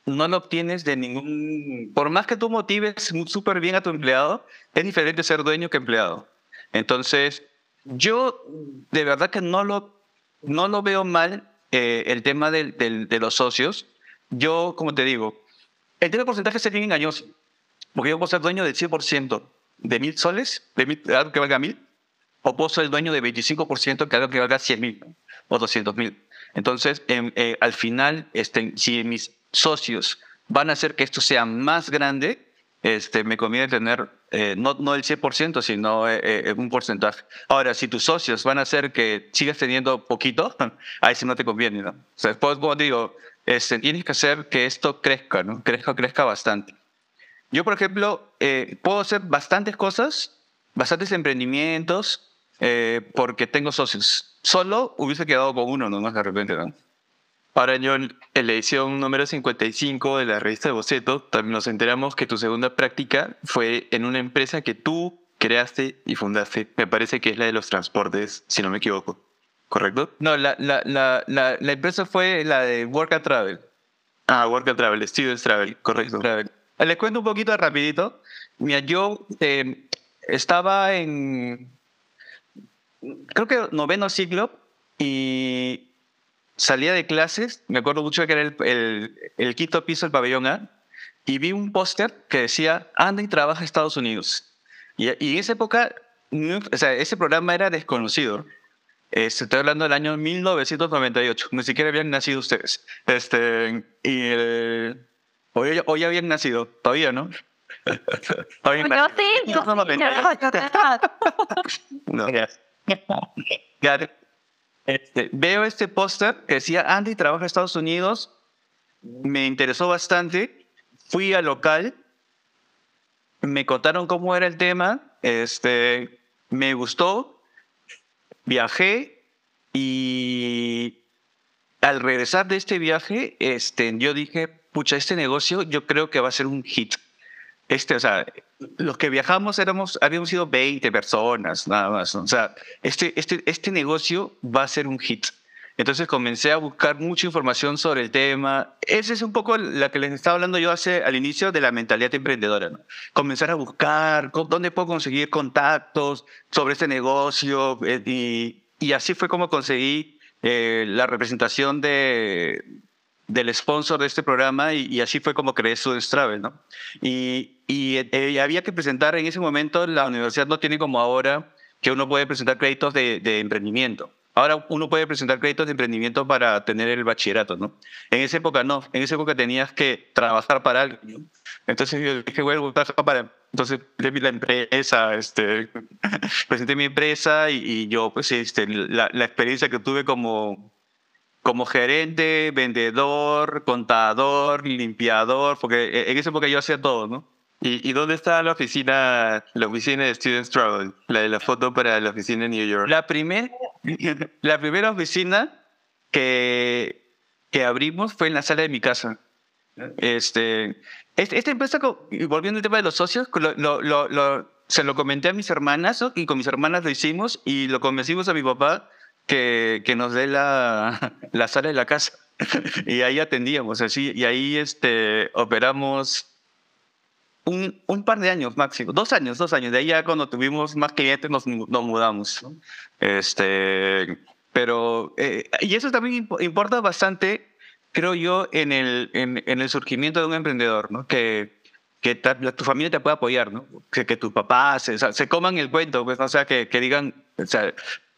no lo obtienes de ningún... Por más que tú motives súper bien a tu empleado, es diferente ser dueño que empleado. Entonces, yo de verdad que no lo, no lo veo mal eh, el tema de los socios. Yo, como te digo, el tema de porcentaje es bien engañoso. Porque yo puedo ser dueño del 100% de mil soles, de algo que valga mil, o puedo ser el dueño de 25% que haga que valga 100 mil o 200 mil. Entonces, em, eh, al final, este, si mis socios van a hacer que esto sea más grande, este, me conviene tener eh, no, no el 100%, sino eh, un porcentaje. Ahora, si tus socios van a hacer que sigas teniendo poquito, ahí sí no te conviene. ¿no? O sea, después, como digo, este, tienes que hacer que esto crezca, ¿no? crezca, crezca bastante. Yo, por ejemplo, puedo hacer bastantes cosas, bastantes emprendimientos, eh, porque tengo socios. Solo hubiese quedado con uno nomás de repente, ¿no? Ahora, John, en la edición número 55 de la revista de Boceto, también nos enteramos que tu segunda práctica fue en una empresa que tú creaste y fundaste. Me parece que es la de los transportes, si no me equivoco. ¿Correcto? No, la, la, la, la, empresa fue la de Work and Travel. Ah, Work and Travel, Students Travel, correcto. Travel. Les cuento un poquito rapidito. Mira, yo eh, estaba en creo que noveno siglo y salía de clases, me acuerdo mucho que era el, el, el quinto piso del pabellón A, y vi un póster que decía, anda y trabaja en Estados Unidos. Y, y en esa época, o sea, ese programa era desconocido. Este, estoy hablando del año 1998, ni siquiera habían nacido ustedes. Este, y hoy, hoy habían nacido, todavía, ¿no? Todavía yo sí, yo no, no, no. Este, veo este póster que decía Andy trabaja en Estados Unidos, me interesó bastante, fui al local, me contaron cómo era el tema, este, me gustó, viajé y al regresar de este viaje, este, yo dije, pucha, este negocio yo creo que va a ser un hit. Este, o sea, los que viajamos éramos, habíamos sido 20 personas, nada más. O sea, este, este, este negocio va a ser un hit. Entonces comencé a buscar mucha información sobre el tema. Esa es un poco la que les estaba hablando yo hace, al inicio de la mentalidad emprendedora. ¿no? Comenzar a buscar dónde puedo conseguir contactos sobre este negocio. Eh, y, y así fue como conseguí eh, la representación de, del sponsor de este programa y, así fue como creé Students Travel, ¿no? Y, y eh, había que presentar en ese momento, la universidad no tiene como ahora que uno puede presentar créditos de, de, emprendimiento. Ahora uno puede presentar créditos de emprendimiento para tener el bachillerato, ¿no? En esa época no, en esa época tenías que trabajar para alguien. Entonces yo dije, bueno, para... Entonces la empresa, este, presenté mi empresa y, y yo, pues, este, la, la experiencia que tuve como, como gerente, vendedor, contador, limpiador, porque en esa época yo hacía todo, ¿no? ¿Y, ¿Y, dónde está la oficina, la oficina de Students Travel? La de la foto para la oficina en New York. La, primer, la primera oficina que, que abrimos fue en la sala de mi casa. Este, este esta empresa, volviendo al tema de los socios, lo, lo, lo, se lo comenté a mis hermanas y con mis hermanas lo hicimos y lo convencimos a mi papá que, que nos dé la, la sala de la casa. y ahí atendíamos, así, y ahí este, operamos un, un, par de años máximo, dos años, dos años. De ahí ya cuando tuvimos más clientes nos, nos mudamos. Este, pero, eh, y eso también importa bastante, creo yo, en el, en, en el surgimiento de un emprendedor, ¿no? Que, que tu familia te pueda apoyar, ¿no? Que, que tus papás se, se, coman el cuento, pues, o sea, que, que digan, o sea,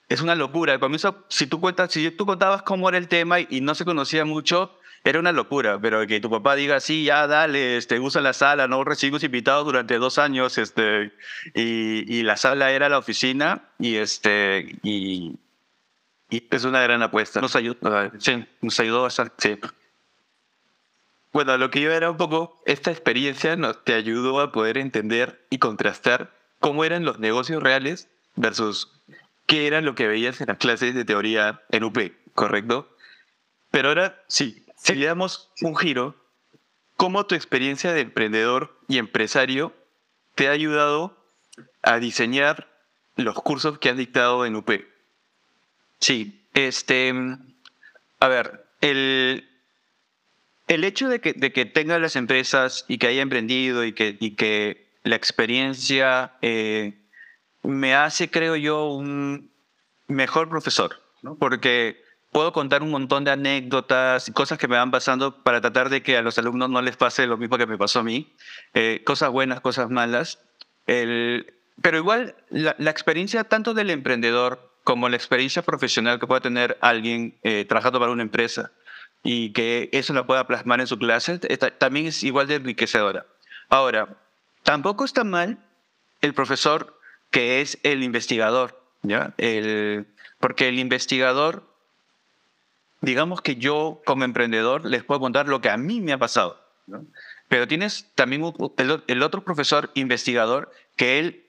es una locura. Al comienzo, si tú, cuentas, si tú contabas cómo era el tema y, no se conocía mucho, era una locura, pero que tu papá diga, sí, ya dale, este, usa la sala, no recibimos invitados durante dos años, este, y, y la sala era la oficina, y, este, y, y es una gran apuesta. Nos ayudó, sí, nos ayudó bastante, sí. Bueno, lo que yo era un poco, esta experiencia nos te ayudó a poder entender y contrastar cómo eran los negocios reales versus qué era lo que veías en las clases de teoría en UP, ¿correcto? Pero ahora sí, si le damos un giro, ¿cómo tu experiencia de emprendedor y empresario te ha ayudado a diseñar los cursos que has dictado en UP? Sí, este, a ver, el, el hecho de que, de que tenga las empresas y que haya emprendido y que, y que la experiencia eh, me hace, creo yo, un mejor profesor, ¿no? porque puedo contar un montón de anécdotas y cosas que me van pasando para tratar de que a los alumnos no les pase lo mismo que me pasó a mí, eh, cosas buenas, cosas malas. El, pero igual, la, la, experiencia tanto del emprendedor como la experiencia profesional que pueda tener alguien eh, trabajando para una empresa y que eso lo pueda plasmar en su clase, está, también es igual de enriquecedora. Ahora, tampoco está mal el profesor que es el investigador, ¿ya? El, porque el investigador, digamos que yo como emprendedor les puedo contar lo que a mí me ha pasado. Pero tienes también el, otro profesor investigador que él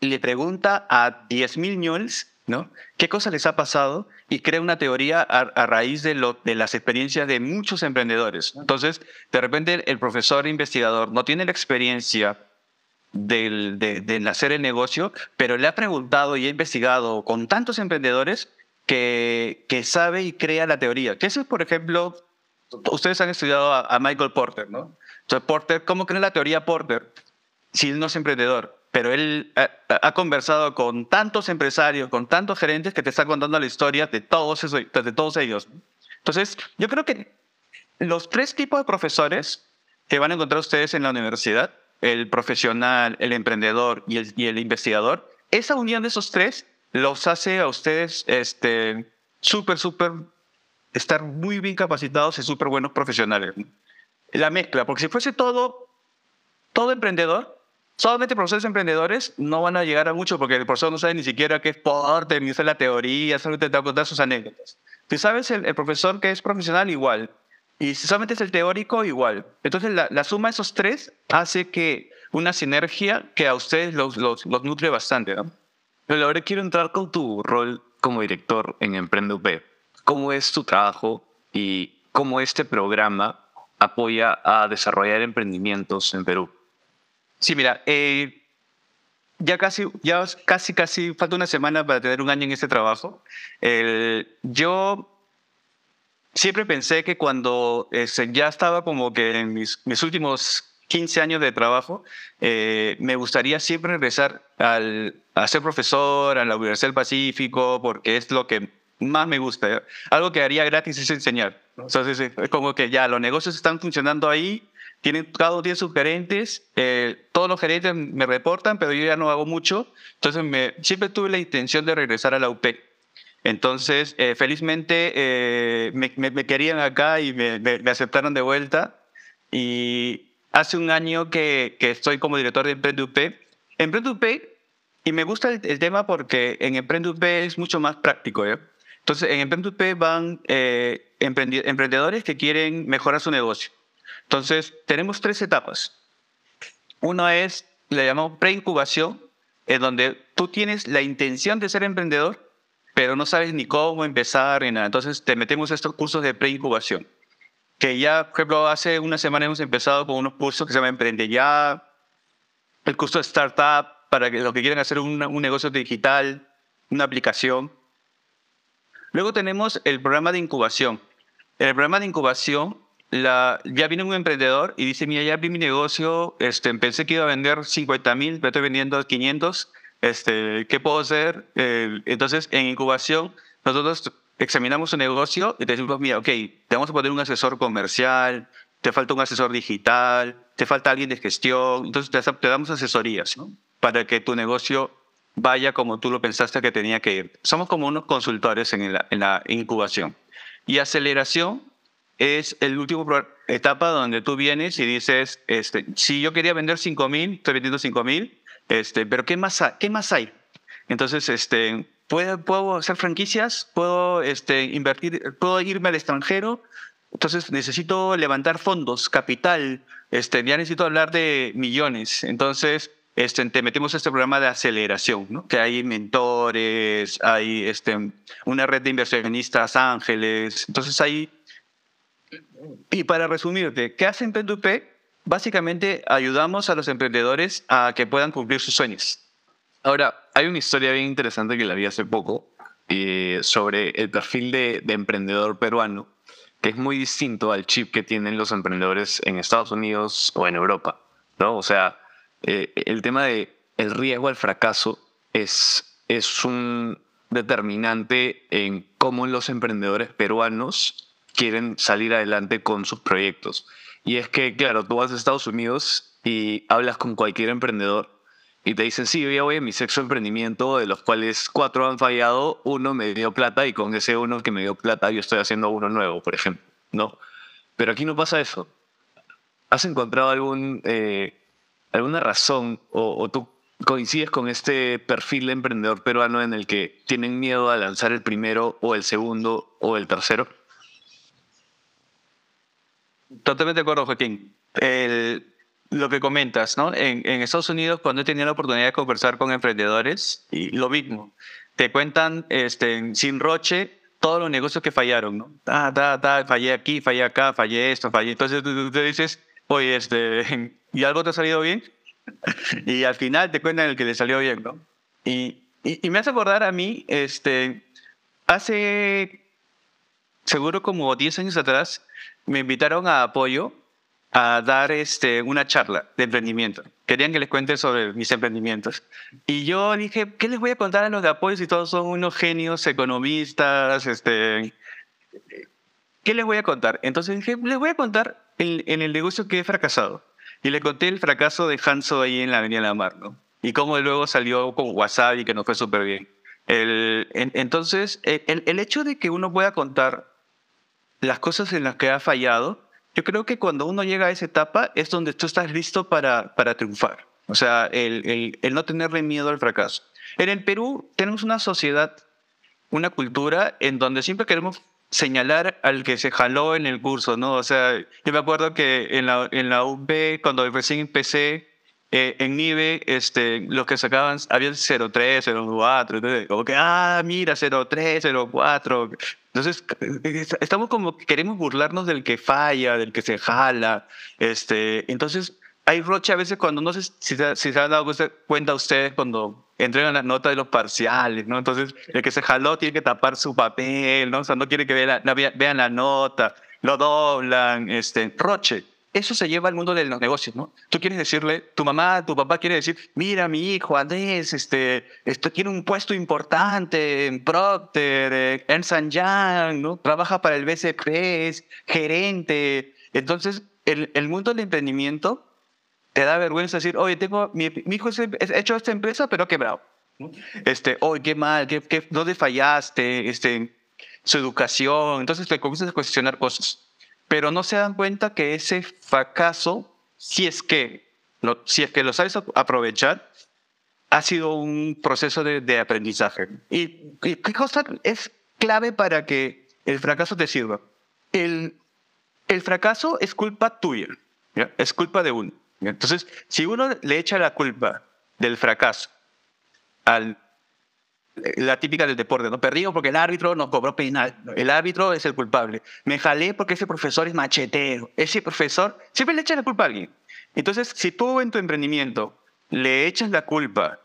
le pregunta a 10.000 ñols, ¿no? ¿Qué cosa les ha pasado? Y crea una teoría a, raíz de, las experiencias de muchos emprendedores. Entonces, de repente el profesor investigador no tiene la experiencia de, de nacer el negocio, pero le ha preguntado y ha investigado con tantos emprendedores que, sabe y crea la teoría. Que eso es, por ejemplo, ustedes han estudiado a, Michael Porter, ¿no? Entonces, Porter, ¿cómo crea la teoría Porter? Si él no es emprendedor, pero él ha, conversado con tantos empresarios, con tantos gerentes que te está contando la historia de todos, esos, de todos ellos. Entonces, yo creo que los tres tipos de profesores que van a encontrar ustedes en la universidad, el profesional, el emprendedor y el investigador, esa unión de esos tres los hace a ustedes este, súper, súper, estar muy bien capacitados y súper buenos profesionales. La mezcla, porque si fuese todo, todo emprendedor, solamente profesores emprendedores no van a llegar a mucho porque el profesor no sabe ni siquiera qué es porte, ni sabe la teoría, solamente te va a contar sus anécdotas. Si sabes el, profesor que es profesional, igual. Y si solamente es el teórico, igual. Entonces, la, la suma de esos tres hace que una sinergia que a ustedes los, los, los nutre bastante. ¿no? Pero ahora quiero entrar con tu rol como director en Emprende UP. ¿Cómo es tu trabajo y cómo este programa apoya a desarrollar emprendimientos en Perú? Sí, mira, eh, ya casi, ya casi, casi falta una semana para tener un año en este trabajo. El, yo siempre pensé que cuando este, ya estaba como que en mis, mis, últimos 15 años de trabajo, eh, me gustaría siempre regresar al, a ser profesor a la Universidad del Pacífico, porque es lo que más me gusta. Algo que haría gratis es enseñar. Entonces, es como que ya los negocios están funcionando ahí, tienen, cada uno tiene sus gerentes, eh, todos los gerentes me reportan, pero yo ya no hago mucho. Entonces, me, siempre tuve la intención de regresar a la UP. Entonces, eh, felizmente eh, me, me, me, querían acá y me, me, aceptaron de vuelta. Y hace un año que, que estoy como director de Emprende UP. Y me gusta el, tema porque en Emprende UP es mucho más práctico. ¿eh? Entonces, en Emprende UP van eh, emprendedores que quieren mejorar su negocio. Entonces, tenemos tres etapas. Uno es, le llamamos preincubación, en donde tú tienes la intención de ser emprendedor, pero no sabes ni cómo empezar ni nada. Entonces te metemos estos cursos de preincubación. Que ya, por ejemplo, hace una semana hemos empezado con unos cursos que se llaman Emprende Ya, el curso de Startup, para que los que quieren hacer una, un negocio digital, una aplicación. Luego tenemos el programa de incubación. En el programa de incubación, la, ya viene un emprendedor y dice, mira, ya abrí mi negocio, este, pensé que iba a vender 50 mil, pero estoy vendiendo 500 este, ¿qué puedo hacer? Eh, entonces, en incubación, nosotros examinamos un negocio y te decimos, mira, ok, te vamos a poner un asesor comercial, te falta un asesor digital, te falta alguien de gestión, entonces te, damos asesorías ¿no? para que tu negocio vaya como tú lo pensaste que tenía que ir. Somos como unos consultores en la, en la incubación. Y aceleración es el último etapa donde tú vienes y dices, este, si yo quería vender 5 mil, estoy vendiendo 5 mil, este, pero ¿qué más? ¿qué más hay? Entonces, este, ¿puedo, ¿puedo hacer franquicias? ¿Puedo este, invertir? ¿Puedo irme al extranjero? Entonces necesito levantar fondos, capital, este, ya necesito hablar de millones. Entonces, este, te metemos este programa de aceleración, ¿no? que hay mentores, hay este, una red de inversionistas ángeles. Entonces, ahí... Y para resumirte, ¿qué hacen P2P? básicamente ayudamos a los emprendedores a que puedan cumplir sus sueños. Ahora, hay una historia bien interesante que la vi hace poco eh, sobre el perfil de, de, emprendedor peruano, que es muy distinto al chip que tienen los emprendedores en Estados Unidos o en Europa. ¿no? O sea, eh, el tema de el riesgo al fracaso es, es un determinante en cómo los emprendedores peruanos quieren salir adelante con sus proyectos. Y es que, claro, tú vas a Estados Unidos y hablas con cualquier emprendedor y te dicen, sí, yo voy a mi sexto emprendimiento, de los cuales cuatro han fallado, uno me dio plata y con ese uno que me dio plata yo estoy haciendo uno nuevo, por ejemplo. ¿no? Pero aquí no pasa eso. ¿Has encontrado algún, eh, alguna razón o, o tú coincides con este perfil de emprendedor peruano en el que tienen miedo a lanzar el primero o el segundo o el tercero? Totalmente de acuerdo, Joaquín. El, lo que comentas, ¿no? En, en, Estados Unidos, cuando he tenido la oportunidad de conversar con emprendedores, y lo mismo, te cuentan este, sin roche todos los negocios que fallaron, ¿no? Ah, ta, ta, fallé aquí, fallé acá, fallé esto, fallé. Entonces tú, te dices, oye, este, ¿y algo te ha salido bien? y al final te cuentan el que le salió bien, ¿no? Y, y, y me hace acordar a mí, este, hace seguro como 10 años atrás, me invitaron a apoyo a dar este, una charla de emprendimiento. Querían que les cuente sobre mis emprendimientos. Y yo dije, ¿qué les voy a contar a los de apoyo si todos son unos genios economistas? Este... ¿qué les voy a contar? Entonces dije, les voy a contar en, en el negocio que he fracasado. Y le conté el fracaso de Hanso ahí en la Avenida La Mar, ¿no? Y cómo luego salió con Wasabi, que no fue súper bien. El, entonces, el, el, hecho de que uno pueda contar las cosas en las que ha fallado, yo creo que cuando uno llega a esa etapa es donde tú estás listo para, para triunfar. O sea, el, el, el no tenerle miedo al fracaso. En el Perú tenemos una sociedad, una cultura en donde siempre queremos señalar al que se jaló en el curso, ¿no? O sea, yo me acuerdo que en la, en la UP, cuando recién empecé, eh, en NIVE, este, los que sacaban, había 03, 04, entonces, como que, ah, mira, 03, 04. Entonces, estamos como, queremos burlarnos del que falla, del que se jala, este, entonces, hay roche a veces cuando, no sé si, si se han dado cuenta ustedes cuando entregan la nota de los parciales, ¿no? Entonces, el que se jaló tiene que tapar su papel, ¿no? O sea, no quiere que vean la, vean la nota, lo doblan, este, roche. Eso se lleva al mundo de los negocios, ¿no? Tú quieres decirle, tu mamá, tu papá quiere decir, mira, mi hijo Andrés, este, este tiene un puesto importante en Procter, eh, San Young, ¿no? Trabaja para el BCP, es gerente. Entonces, el, el mundo del emprendimiento te da vergüenza decir, oye, tengo, mi, hijo ha hecho esta empresa, pero ha quebrado. Este, oye, qué mal, qué, qué, ¿dónde fallaste? Este, su educación. Entonces te comienzas a cuestionar cosas. Pero no se dan cuenta que ese fracaso, si es que lo, si es que lo sabes aprovechar, ha sido un proceso de, de aprendizaje. ¿Y qué cosa es clave para que el fracaso te sirva? El, el fracaso es culpa tuya, ¿ya? es culpa de uno. Entonces, si uno le echa la culpa del fracaso al la típica del deporte, ¿no? Perdí porque el árbitro no cobró penal. El árbitro es el culpable. Me jalé porque ese profesor es machetero. Ese profesor siempre le echa la culpa a alguien. Entonces, si tú en tu emprendimiento le echas la culpa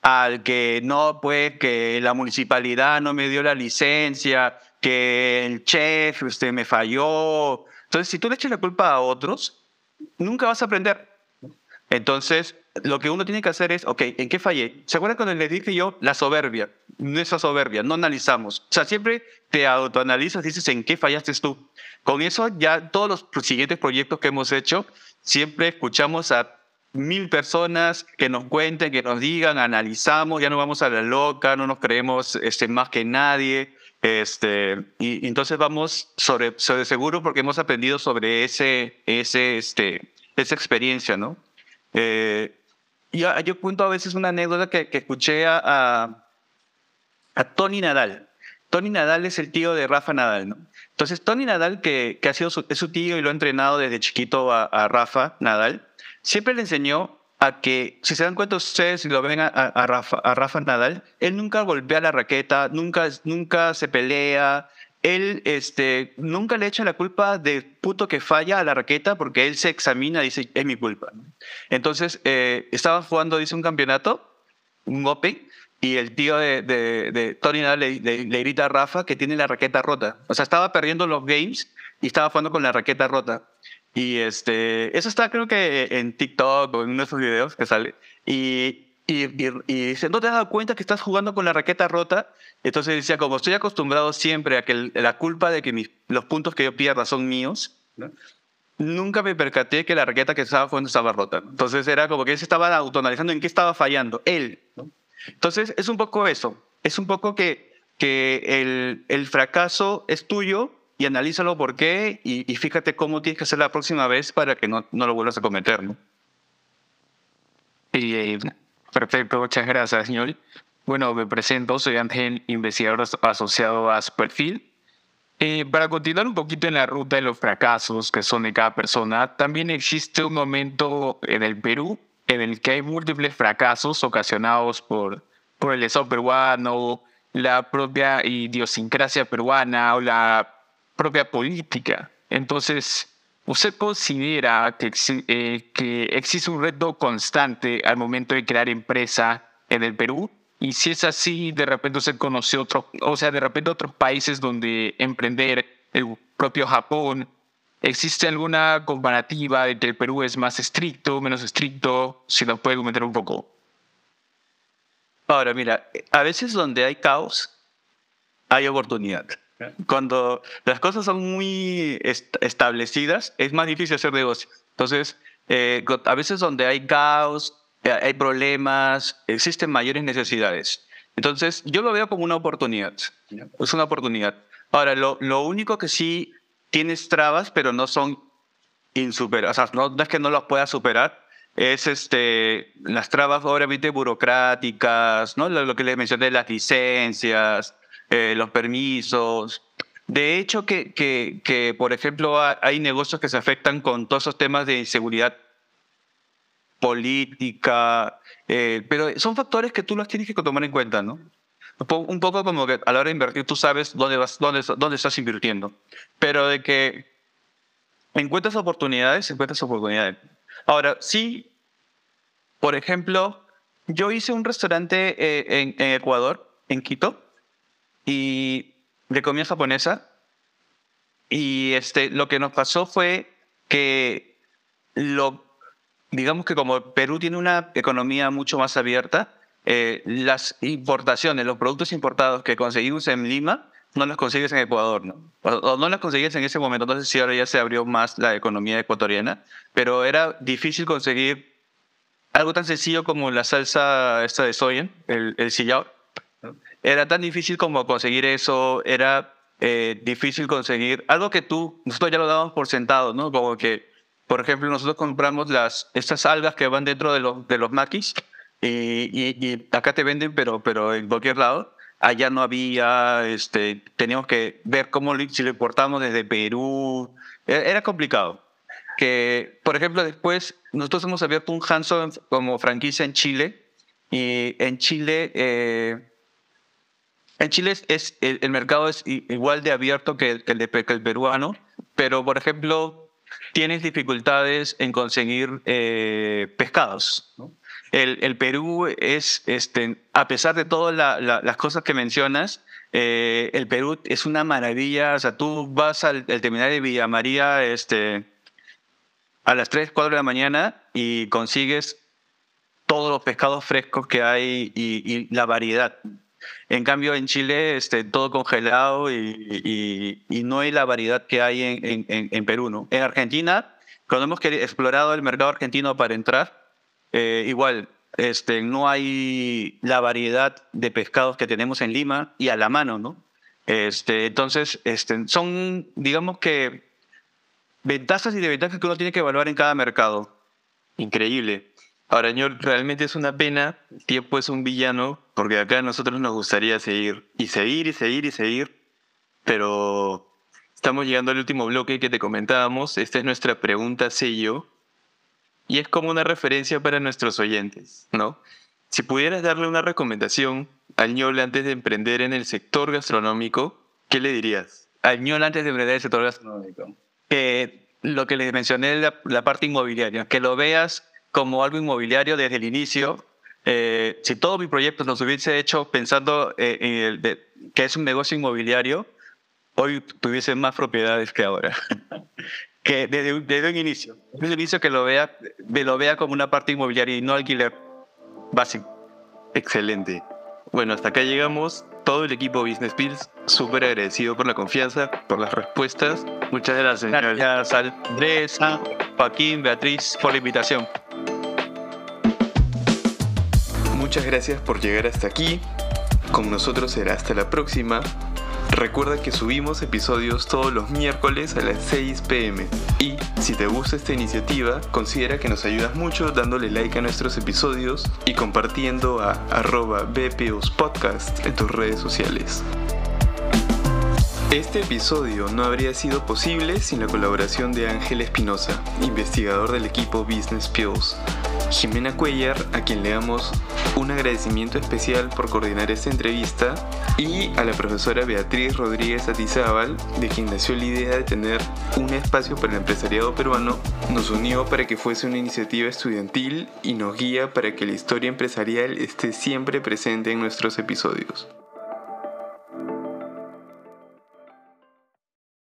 al que no, pues, que la municipalidad no me dio la licencia, que el chef usted me falló. Entonces, si tú le echas la culpa a otros, nunca vas a aprender. Entonces, lo que uno tiene que hacer es, ok, ¿en qué fallé? ¿Se acuerdan cuando les dije yo la soberbia? Nuestra soberbia, no analizamos. O sea, siempre te autoanalizas, dices en qué fallaste tú. Con eso ya todos los siguientes proyectos que hemos hecho, siempre escuchamos a mil personas que nos cuenten, que nos digan, analizamos, ya no vamos a la loca, no nos creemos este, más que nadie. Este, y, entonces vamos sobre, sobre seguro porque hemos aprendido sobre ese, ese, este, esa experiencia, ¿no? Eh, yo, yo, cuento a veces una anécdota que, escuché a, a, Tony Nadal. Tony Nadal es el tío de Rafa Nadal. Entonces, Tony Nadal, que, que ha sido es su tío y lo ha entrenado desde chiquito a, a Rafa Nadal, siempre le enseñó a que, si se dan cuenta ustedes, si lo ven a, a, Rafa, a Rafa Nadal, él nunca golpea la raqueta, nunca, nunca se pelea, él este, nunca le echa la culpa de puto que falla a la raqueta porque él se examina y dice, es mi culpa. Entonces, eh, estaba jugando, dice, un campeonato, un Open, y el tío de, de, de Tony Nadal le, le, le, grita a Rafa que tiene la raqueta rota. O sea, estaba perdiendo los games y estaba jugando con la raqueta rota. Y este, eso está creo que en TikTok o en uno de esos videos que sale. Y, y, y, y, dice, ¿no te has dado cuenta que estás jugando con la raqueta rota? Entonces decía, como estoy acostumbrado siempre a que la culpa de que mis, los puntos que yo pierda son míos, ¿no? nunca me percaté que la raqueta que estaba jugando estaba rota. Entonces era como que él se estaba autoanalizando en qué estaba fallando, él. ¿no? Entonces es un poco eso, es un poco que, que el, el fracaso es tuyo y analízalo por qué y, y, fíjate cómo tienes que hacer la próxima vez para que no, no lo vuelvas a cometer. ¿no? Y, eh, perfecto, muchas gracias, señor. Bueno, me presento, soy Ángel, investigador asociado a Superfil. Eh, para continuar un poquito en la ruta de los fracasos que son de cada persona, también existe un momento en el Perú en el que hay múltiples fracasos ocasionados por, por el Estado peruano, la propia idiosincrasia peruana o la propia política. Entonces, ¿usted considera que, eh, que existe un reto constante al momento de crear empresa en el Perú? Y si es así, de repente usted conoce otros, o sea, de repente otros países donde emprender, el propio Japón, ¿existe alguna comparativa de que el Perú es más estricto, menos estricto? Si nos puede comentar un poco. Ahora, mira, a veces donde hay caos, hay oportunidad. Cuando las cosas son muy establecidas, es más difícil hacer negocio. Entonces, eh, a veces donde hay caos, eh, hay problemas, existen mayores necesidades. Entonces, yo lo veo como una oportunidad. Es una oportunidad. Ahora, lo, lo único que sí tienes trabas, pero no son insuperables. O sea, no, es que no las puedas superar, es este, las trabas obviamente burocráticas, ¿no? lo, que les mencioné, las licencias, eh, los permisos. De hecho, que, que, que, por ejemplo, hay negocios que se afectan con todos esos temas de inseguridad política, eh, pero son factores que tú los tienes que tomar en cuenta, ¿no? Un poco como que a la hora de invertir tú sabes dónde, vas, dónde, dónde estás invirtiendo, pero de que encuentras oportunidades, encuentras oportunidades. Ahora, sí, por ejemplo, yo hice un restaurante eh, en, en, Ecuador, en Quito, y de comida japonesa, y este, lo que nos pasó fue que lo, digamos que como Perú tiene una economía mucho más abierta, eh, las importaciones, los productos importados que conseguimos en Lima, no los consigues en Ecuador, ¿no? O, no los consigues en ese momento. Sé si ahora ya se abrió más la economía ecuatoriana, pero era difícil conseguir algo tan sencillo como la salsa esta de soya, el, el sillao. Era tan difícil como conseguir eso, era eh, difícil conseguir algo que tú, nosotros ya lo dábamos por sentado, ¿no? Como que, por ejemplo, nosotros compramos las, estas algas que van dentro de los, de los maquis y, acá te venden, pero, pero en cualquier lado. Allá no había, este, teníamos que ver cómo si lo importamos desde Perú. E, era complicado. Que, por ejemplo, después nosotros hemos abierto un Hanson como franquicia en Chile. Y en Chile, eh, en Chile es, el, mercado es igual de abierto que el, de, el peruano, pero, por ejemplo, tienes dificultades en conseguir eh, pescados. ¿no? El, Perú es, este, a pesar de todas las cosas que mencionas, eh, el Perú es una maravilla. O sea, tú vas al, terminal de Villa María este, a las 3, 4 de la mañana y consigues todos los pescados frescos que hay y, la variedad. En cambio, en Chile, este, todo congelado y, no hay la variedad que hay en, en Perú. ¿no? En Argentina, cuando hemos explorado el mercado argentino para entrar, eh, igual, este, no hay la variedad de pescados que tenemos en Lima y a la mano, ¿no? Este, entonces, este, son, digamos que, ventajas y desventajas que uno tiene que evaluar en cada mercado. Increíble. Ahora, señor, realmente es una pena, tiempo es un villano, porque acá a nosotros nos gustaría seguir, y seguir, y seguir, y seguir, pero estamos llegando al último bloque que te comentábamos, esta es nuestra pregunta sello, y es como una referencia para nuestros oyentes, ¿no? Si pudieras darle una recomendación al ñol antes de emprender en el sector gastronómico, ¿qué le dirías? Al ñol antes de emprender en el sector gastronómico. Que lo que le mencioné, la, la parte inmobiliaria, que lo veas como algo inmobiliario desde el inicio. Eh, si todos mis proyectos los hubiese hecho pensando eh, en el que es un negocio inmobiliario, hoy tuviese más propiedades que ahora. que desde, desde un inicio, desde un inicio que lo vea, lo vea como una parte inmobiliaria y no alquiler básico. Excelente. Bueno, hasta acá llegamos. Todo el equipo Business Pills, súper agradecido por la confianza, por las respuestas. Muchas gracias. Gracias Andrés, Joaquín, Beatriz, por la invitación. Muchas gracias por llegar hasta aquí. Con nosotros será hasta la próxima. Recuerda que subimos episodios todos los miércoles a las 6 pm. Y si te gusta esta iniciativa, considera que nos ayudas mucho dándole like a nuestros episodios y compartiendo a arroba Podcast en tus redes sociales. Este episodio no habría sido posible sin la colaboración de Ángel Espinosa, investigador del equipo Business Pills Jimena Cuellar, a quien le damos un agradecimiento especial por coordinar esta entrevista, y a la profesora Beatriz Rodríguez Atizábal, de quien nació la idea de tener un espacio para el empresariado peruano, nos unió para que fuese una iniciativa estudiantil y nos guía para que la historia empresarial esté siempre presente en nuestros episodios.